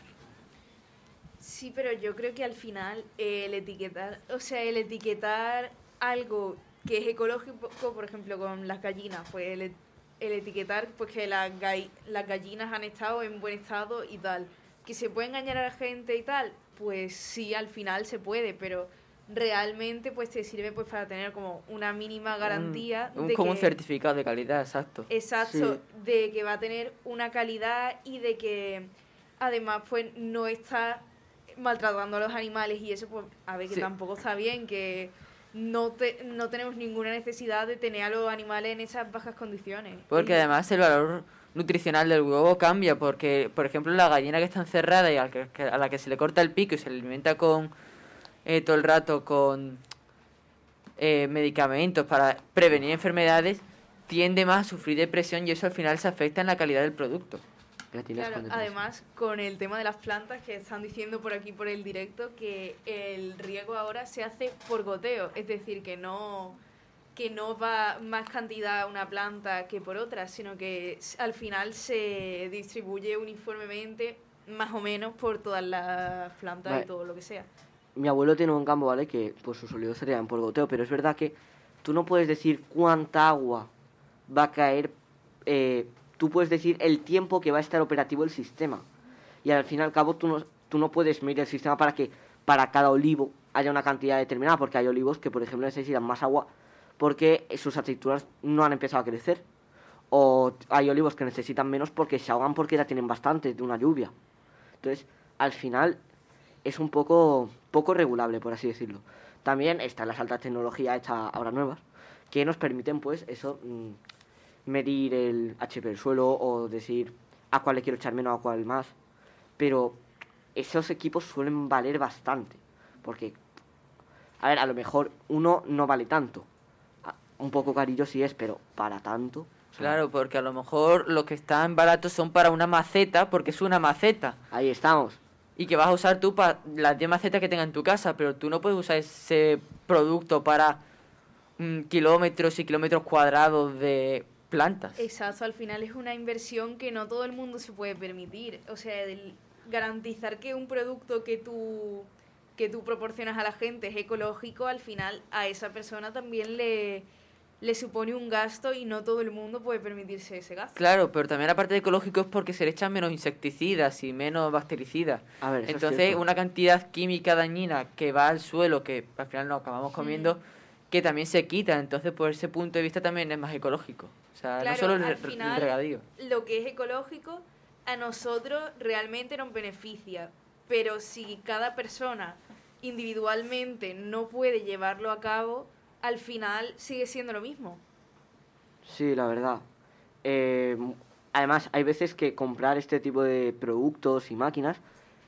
Sí, pero yo creo que al final el etiquetar, o sea, el etiquetar algo que es ecológico, por ejemplo, con las gallinas, pues el, etiquetar pues que las, las gallinas han estado en buen estado y tal. Que se puede engañar a la gente y tal, pues sí, al final se puede, pero realmente pues te sirve pues para tener como una mínima garantía Un, un- de como un que- certificado de calidad, exacto. Exacto, de que va a tener una calidad y de que además pues no está maltratando a los animales y eso pues a ver que Sí. tampoco está bien que no te, no tenemos ninguna necesidad de tener a los animales en esas bajas condiciones. Porque Y- además el valor nutricional del huevo cambia, porque, por ejemplo, la gallina que está encerrada y a la que- a la que se le corta el pico y se le alimenta con eh, todo el rato con eh, medicamentos para prevenir enfermedades, tiende más a sufrir depresión y eso al final se afecta en la calidad del producto. Claro, además con el tema de las plantas que están diciendo por aquí por el directo que el riego ahora se hace por goteo, es decir, que no que no va más cantidad a una planta que por otra, sino que al final se distribuye uniformemente más o menos por todas las plantas Vale. y todo lo que sea. Mi abuelo tiene un campo, ¿vale? Que pues sus olivos serían por goteo, pero es verdad que tú no puedes decir cuánta agua va a caer. eh, tú puedes decir el tiempo que va a estar operativo el sistema. Y al fin y al cabo tú no, tú no puedes medir el sistema para que para cada olivo haya una cantidad determinada, porque hay olivos que, por ejemplo, necesitan más agua porque sus aceitunas no han empezado a crecer. O hay olivos que necesitan menos porque se ahogan porque ya tienen bastante de una lluvia. Entonces, al final es un poco, poco regulable, por así decirlo. También están las altas tecnologías hechas ahora nuevas, que nos permiten, pues, eso, mm, medir el HP del suelo o decir a cuál le quiero echar menos, a cuál más. Pero esos equipos suelen valer bastante, porque, a ver, a lo mejor uno no vale tanto. A- Un poco carillo sí es, pero para tanto. Claro, porque a lo mejor los que están baratos son para una maceta, porque es una maceta. Ahí estamos. Y que vas a usar tú para las 10 macetas que tengas en tu casa, pero tú no puedes usar ese producto para mm, kilómetros y kilómetros cuadrados de plantas. Exacto, al final es una inversión que no todo el mundo se puede permitir. O sea, el garantizar que un producto que tú, que tú proporcionas a la gente es ecológico, al final a esa persona también le, le supone un gasto y no todo el mundo puede permitirse ese gasto. Claro, pero también aparte de ecológico es porque se le echan menos insecticidas y menos bactericidas. A ver, Entonces, una cantidad química dañina que va al suelo, que al final nos acabamos comiendo, que también se quita. Entonces, por ese punto de vista también es más ecológico. O sea, Claro, no solo el, al re- el final, regadío. Lo que es ecológico a nosotros realmente nos beneficia, pero si cada persona individualmente no puede llevarlo a cabo, al final sigue siendo lo mismo. Sí, la verdad. Eh, además, hay veces que comprar este tipo de productos y máquinas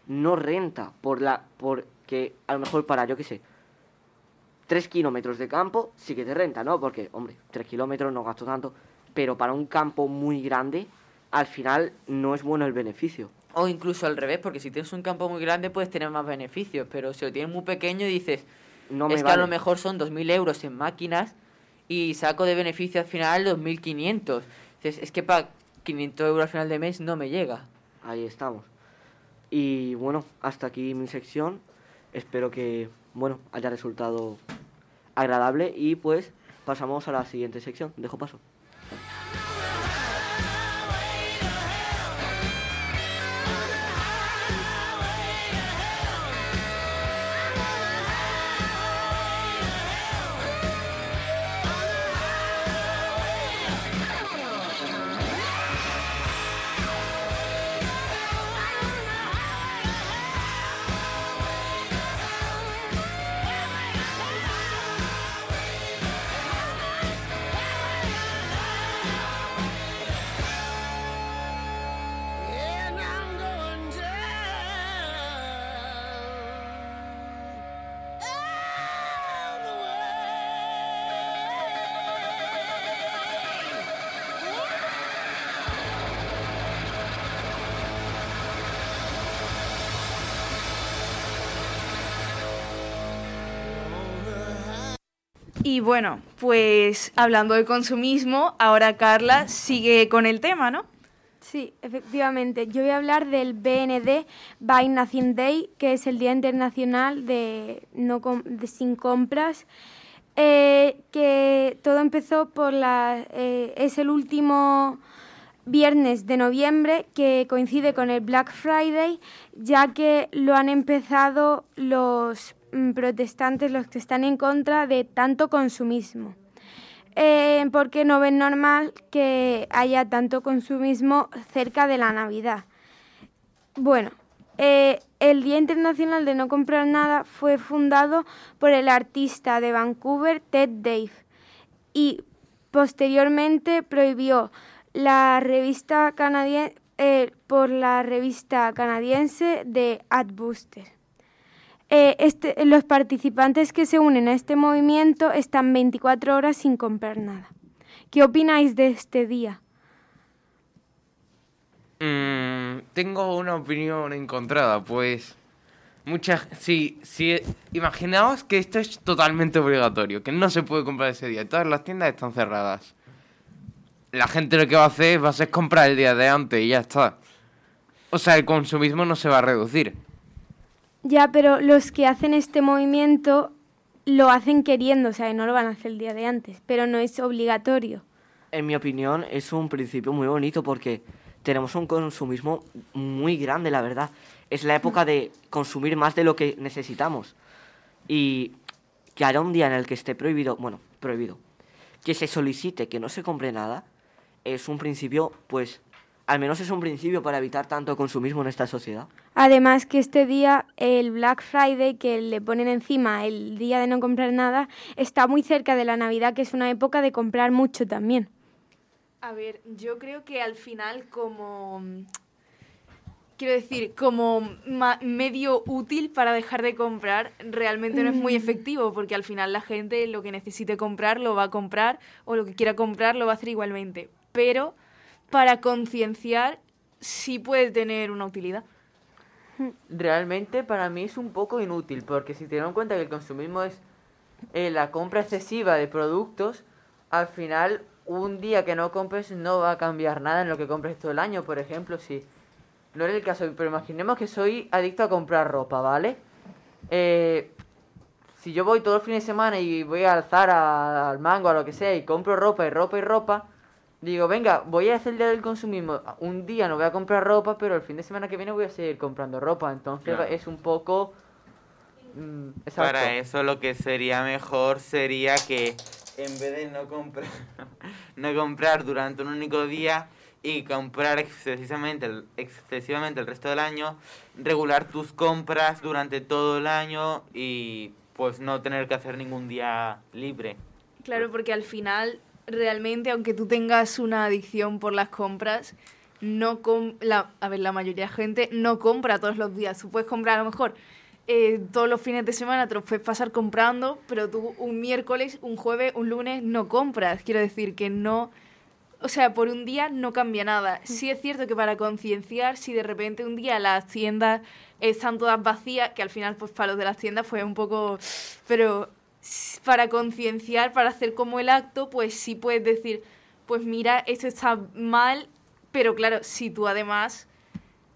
no renta por la porque a lo mejor para, yo qué sé, tres kilómetros de campo sí que te renta, ¿no? Porque, hombre, tres kilómetros no gasto tanto, pero para un campo muy grande, al final no es bueno el beneficio. O incluso al revés, porque si tienes un campo muy grande puedes tener más beneficios, pero si lo tienes muy pequeño dices, No me es que a lo mejor son 2.000 euros en máquinas y saco de beneficio al final 2.500. Dices, es que para 500 euros al final de mes no me llega. Ahí estamos. Y bueno, hasta aquí mi sección. Espero que, bueno, haya resultado agradable y pues pasamos a la siguiente sección. Dejo paso. Y bueno, pues hablando de consumismo, ahora Carla sigue con el tema, ¿no? Sí, efectivamente. Yo voy a hablar del BND, Buy Nothing Day, que es el Día Internacional de, no sin compras. eh, que todo empezó por la... eh, es el último viernes de noviembre que coincide con el Black Friday, ya que lo han empezado los protestantes, los que están en contra de tanto consumismo. Eh, porque no ven normal que haya tanto consumismo cerca de la Navidad. Bueno, eh, el Día Internacional de No Comprar Nada fue fundado por el artista de Vancouver Ted Dave y posteriormente prohibió la revista canadiense por la revista canadiense de Adbuster. Eh, este- los participantes que se unen a este movimiento están 24 horas sin comprar nada. ¿Qué opináis de este día? Mm, tengo una opinión encontrada, pues muchas sí, sí, imaginaos que esto es totalmente obligatorio, que no se puede comprar ese día, todas las tiendas están cerradas. La gente lo que va a hacer va a ser comprar el día de antes y ya está. O sea, el consumismo no se va a reducir. Ya, pero los que hacen este movimiento lo hacen queriendo, o sea, no lo van a hacer el día de antes, pero no es obligatorio. En mi opinión, es un principio muy bonito porque tenemos un consumismo muy grande, la verdad. Es la época de consumir más de lo que necesitamos. Y que haya un día en el que esté prohibido, bueno, prohibido, que se solicite que no se compre nada, es un principio, pues, al menos es un principio para evitar tanto consumismo en esta sociedad. Además que este día, el Black Friday, que le ponen encima el día de no comprar nada, está muy cerca de la Navidad, que es una época de comprar mucho también. A ver, yo creo que al final como... Quiero decir, como medio útil para dejar de comprar, realmente no es muy Mm. efectivo, porque al final la gente lo que necesite comprar lo va a comprar, o lo que quiera comprar lo va a hacer igualmente. Pero para concienciar sí puede tener una utilidad. Realmente para mí es un poco inútil, porque si tenemos en cuenta que el consumismo es eh, la compra excesiva de productos, al final un día que no compres no va a cambiar nada en lo que compres todo el año. Por ejemplo, si no es el caso, pero imaginemos que soy adicto a comprar ropa, ¿vale? Eh, si yo voy todo el fin de semana y voy al Zara, al Mango, a lo que sea, y compro ropa y ropa y ropa, digo, venga, voy a hacer el día del consumismo. Un día no voy a comprar ropa, pero el fin de semana que viene voy a seguir comprando ropa. Entonces Claro. es un poco... mm. Para eso lo que sería mejor sería que en vez de no comprar, no comprar durante un único día y comprar excesivamente el, excesivamente el resto del año, regular tus compras durante todo el año y pues no tener que hacer ningún día libre. Claro, porque al final, realmente, aunque tú tengas una adicción por las compras, no com la, a ver, la mayoría de gente no compra todos los días. Tú puedes comprar a lo mejor eh, todos los fines de semana, te los puedes pasar comprando, pero tú un miércoles, un jueves, un lunes no compras. Quiero decir que no... O sea, por un día no cambia nada. Sí es cierto que para concienciar, si de repente un día las tiendas están todas vacías, que al final pues para los de las tiendas fue un poco... Pero para concienciar, para hacer como el acto, pues sí puedes decir, pues mira, esto está mal, pero claro, si tú además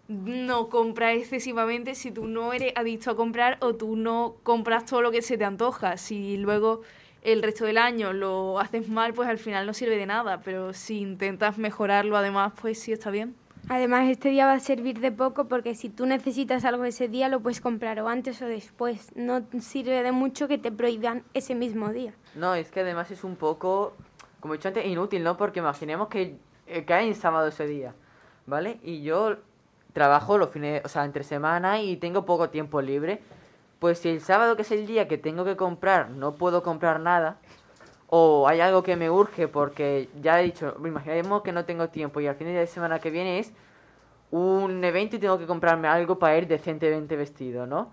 no compras excesivamente, si tú no eres adicto a comprar o tú no compras todo lo que se te antoja, si luego el resto del año lo haces mal, pues al final no sirve de nada, pero si intentas mejorarlo además, pues sí está bien. Además, este día va a servir de poco porque si tú necesitas algo ese día, lo puedes comprar o antes o después. No sirve de mucho que te prohíban ese mismo día. No, es que además es un poco, como he dicho antes, inútil, ¿no? Porque imaginemos que eh, cae en sábado ese día, ¿vale? Y yo trabajo los fines, o sea, entre semana y tengo poco tiempo libre. Pues si el sábado, que es el día que tengo que comprar, no puedo comprar nada, o hay algo que me urge porque ya he dicho, imaginemos que no tengo tiempo y al fin de semana que viene es un evento y tengo que comprarme algo para ir decentemente vestido, ¿no?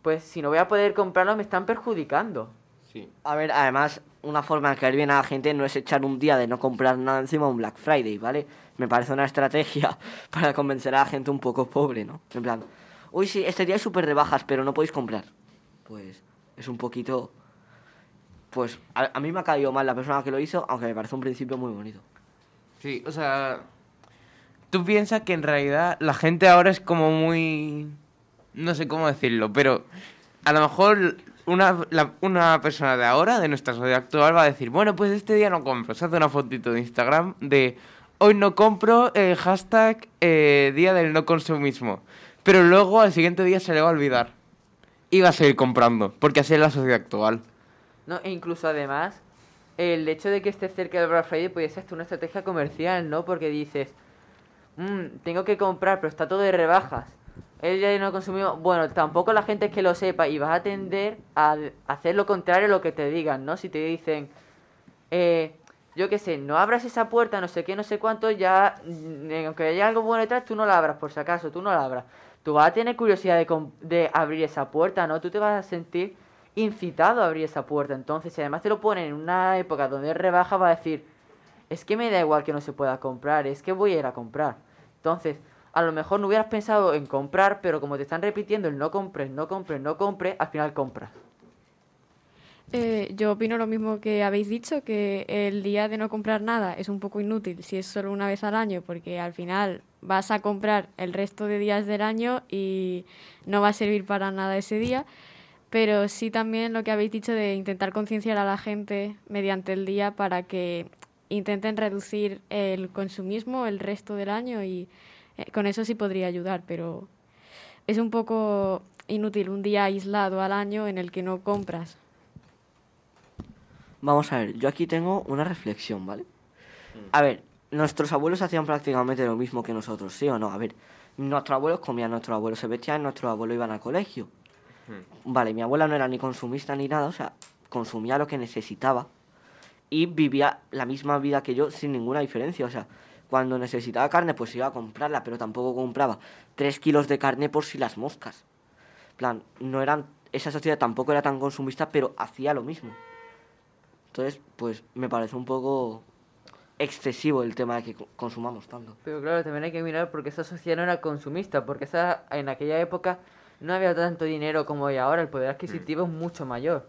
Pues si no voy a poder comprarlo me están perjudicando. Sí. A ver, además, una forma de caer bien a la gente no es echar un día de no comprar nada encima de un Black Friday, ¿vale? Me parece una estrategia para convencer a la gente un poco pobre, ¿no? En plan, uy, sí, este día es súper de bajas, pero no podéis comprar. Pues es un poquito... Pues a, mí me ha caído mal la persona que lo hizo, aunque me parece un principio muy bonito. Sí, o sea, tú piensas que en realidad la gente ahora es como muy... No sé cómo decirlo, pero a lo mejor una, una persona de ahora, de nuestra sociedad actual, va a decir, bueno, pues este día no compro. Se hace una fotito de Instagram de hoy no compro, eh, hashtag día del no consumismo. Pero luego al siguiente día se le va a olvidar. Y va a seguir comprando, porque así es la sociedad actual. No, e incluso además, el hecho de que esté cerca del Black Friday puede ser hasta una estrategia comercial, ¿no? Porque dices, "Mm, tengo que comprar, pero está todo de rebajas. Día de no consumido, bueno, tampoco la gente es que lo sepa y vas a tender a hacer lo contrario a lo que te digan, ¿no? Si te dicen, eh, yo qué sé, no abras esa puerta, no sé qué, no sé cuánto, ya, mm, aunque haya algo bueno detrás, tú no la abras, por si acaso, tú no la abras. Tú vas a tener curiosidad de, de abrir esa puerta, ¿no? Tú te vas a sentir incitado a abrir esa puerta. Entonces, si además te lo ponen en una época donde rebaja, va a decir, es que me da igual que no se pueda comprar, es que voy a ir a comprar. Entonces, a lo mejor no hubieras pensado en comprar, pero como te están repitiendo el no compres, no compres, no compres, al final compras. Eh, yo opino lo mismo que habéis dicho, que el día de no comprar nada es un poco inútil si es solo una vez al año, porque al final vas a comprar el resto de días del año y no va a servir para nada ese día. Pero sí también lo que habéis dicho de intentar concienciar a la gente mediante el día para que intenten reducir el consumismo el resto del año y eh, con eso sí podría ayudar, pero es un poco inútil un día aislado al año en el que no compras. Vamos a ver, yo aquí tengo una reflexión, ¿vale? A ver, nuestros abuelos hacían prácticamente lo mismo que nosotros, ¿sí o no? A ver, nuestros abuelos comían, nuestros abuelos se vestían, nuestros abuelos iban al colegio. Vale, mi abuela no era ni consumista ni nada, o sea, consumía lo que necesitaba y vivía la misma vida que yo sin ninguna diferencia, o sea, cuando necesitaba carne pues iba a comprarla, pero tampoco compraba tres kilos de carne por si las moscas. Plan, no eran, esa sociedad tampoco era tan consumista, pero hacía lo mismo. Entonces, pues me parece un poco excesivo el tema de que co- consumamos tanto. Pero claro, también hay que mirar porque esa sociedad no era consumista, porque esa, en aquella época no había tanto dinero como hay ahora, el poder adquisitivo es mucho mayor.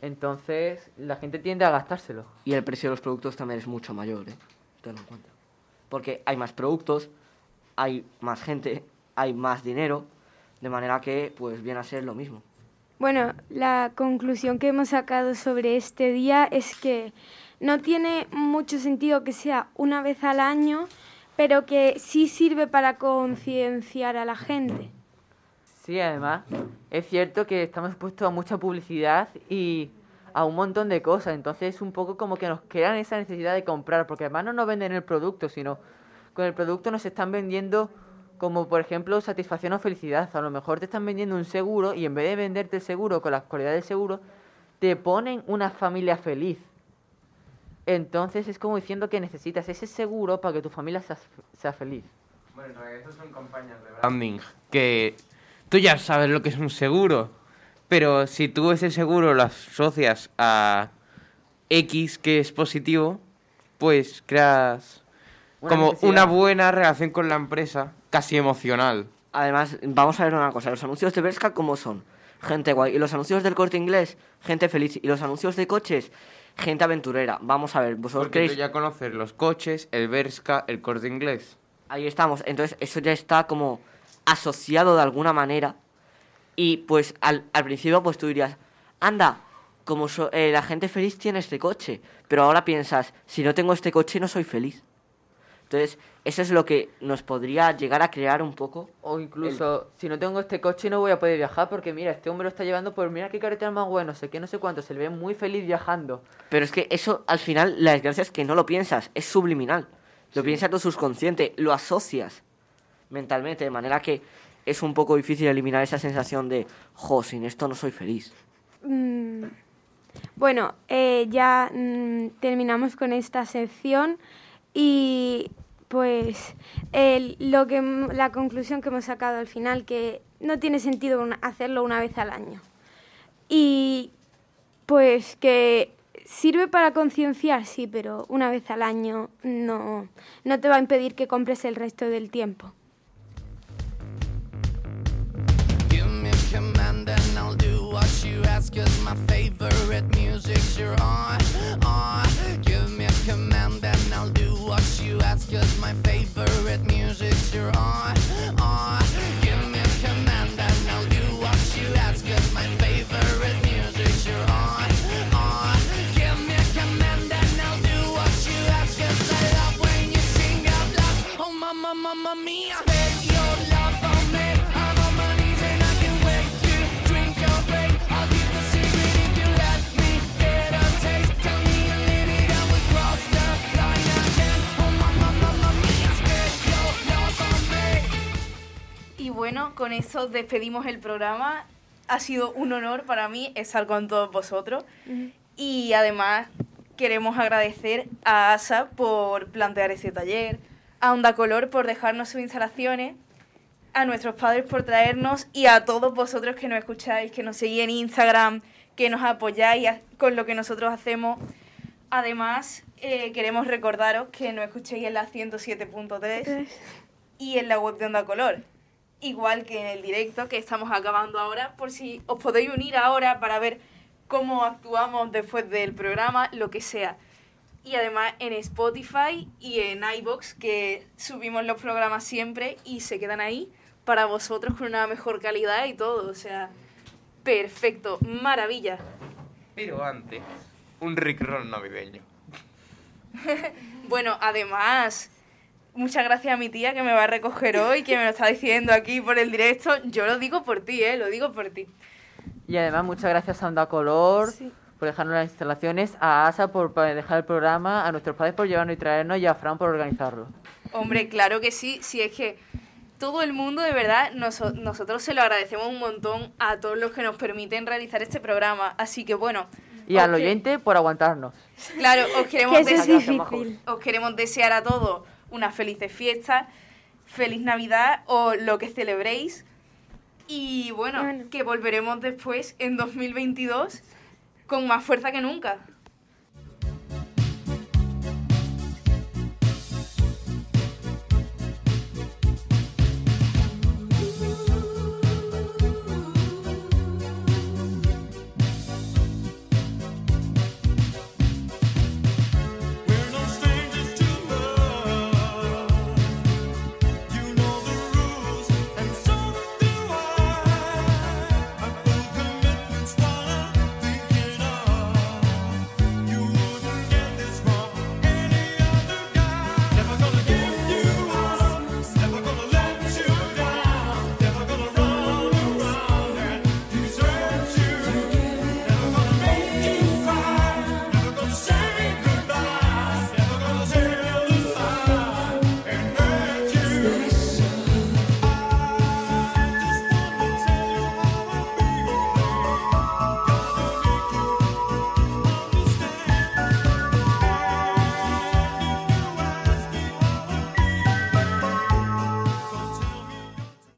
Entonces, la gente tiende a gastárselo. Y el precio de los productos también es mucho mayor, ¿eh? Tenlo en cuenta. Porque hay más productos, hay más gente, hay más dinero, de manera que pues viene a ser lo mismo. Bueno, la conclusión que hemos sacado sobre este día es que no tiene mucho sentido que sea una vez al año, pero que sí sirve para concienciar a la gente. Sí, además, es cierto que estamos expuestos a mucha publicidad y a un montón de cosas, entonces es un poco como que nos crean esa necesidad de comprar, porque además no nos venden el producto, sino con el producto nos están vendiendo como por ejemplo satisfacción o felicidad. A lo mejor te están vendiendo un seguro y en vez de venderte el seguro con las cualidades del seguro, te ponen una familia feliz. Entonces es como diciendo que necesitas ese seguro para que tu familia sea, sea feliz. Bueno, en realidad esas son campañas de branding. Que tú ya sabes lo que es un seguro. Pero si tú ese seguro lo asocias a X que es positivo, pues creas Una como necesidad. una buena relación con la empresa, casi emocional. Además, vamos a ver una cosa, los anuncios de Bershka, ¿cómo son? Gente guay. Y los anuncios del corte inglés, gente feliz. Y los anuncios de coches, gente aventurera. Vamos a ver, vosotros Porque creéis... tú ya conoces los coches, el Berska, el corte inglés. Ahí estamos. Entonces, eso ya está como asociado de alguna manera. Y pues al, al principio, pues tú dirías, anda, como so- eh, la gente feliz tiene este coche. Pero ahora piensas, si no tengo este coche, no soy feliz. Entonces, eso es lo que nos podría llegar a crear un poco. O incluso, si no tengo este coche no voy a poder viajar porque mira, este hombre lo está llevando por mira qué carretera más bueno, sé qué, no sé cuánto, se le ve muy feliz viajando. Pero es que eso, al final, la desgracia es que no lo piensas, es subliminal. Lo piensas tu subconsciente, lo asocias mentalmente, de manera que es un poco difícil eliminar esa sensación de, jo, sin esto no soy feliz. Mm, Bueno, eh, ya mm, terminamos con esta sección y pues el- lo que la conclusión que hemos sacado al final que no tiene sentido hacerlo una vez al año y pues que sirve para concienciar sí, pero una vez al año no no te va a impedir que compres el resto del tiempo. that's cause my favorite music's your on, on Give me a command and I'll do what you ask Cause my favorite music's your on, on Give me a command and I'll do what you ask Cause my favorite music's your on, on Give me a command and I'll do what you ask Cause I love when you sing out loud. Oh mama, mama mia. Baby Y bueno, con eso despedimos el programa. Ha sido un honor para mí estar con todos vosotros. Y además queremos agradecer a ASA por plantear este taller, a Onda Color por dejarnos sus instalaciones, a nuestros padres por traernos y a todos vosotros que nos escucháis, que nos seguís en Instagram, que nos apoyáis con lo que nosotros hacemos. Además, eh, queremos recordaros que nos escuchéis en la 107.3 y en la web de Onda Color. Igual que en el directo que estamos acabando ahora, por si os podéis unir ahora para ver cómo actuamos después del programa, lo que sea. Y además en Spotify y en iBox que subimos los programas siempre y se quedan ahí para vosotros con una mejor calidad y todo. O sea, perfecto, maravilla. Pero antes, un Rickroll navideño. Bueno, además, muchas gracias a mi tía que me va a recoger hoy, que me lo está diciendo aquí por el directo. Yo lo digo por ti, ¿eh? Lo digo por ti. Y además muchas gracias a Onda Color por dejarnos las instalaciones, a ASA por dejar el programa, a nuestros padres por llevarnos y traernos y a Fran por organizarlo. Hombre, claro que sí, si es que todo el mundo, de verdad, noso- nosotros se lo agradecemos un montón a todos los que nos permiten realizar este programa. Así que bueno, Y al oyente por aguantarnos. Claro, os queremos, Que eso es desear- difícil. os queremos desear a todos unas felices fiestas, feliz Navidad o lo que celebréis. Y bueno, que volveremos después en 2022 con más fuerza que nunca.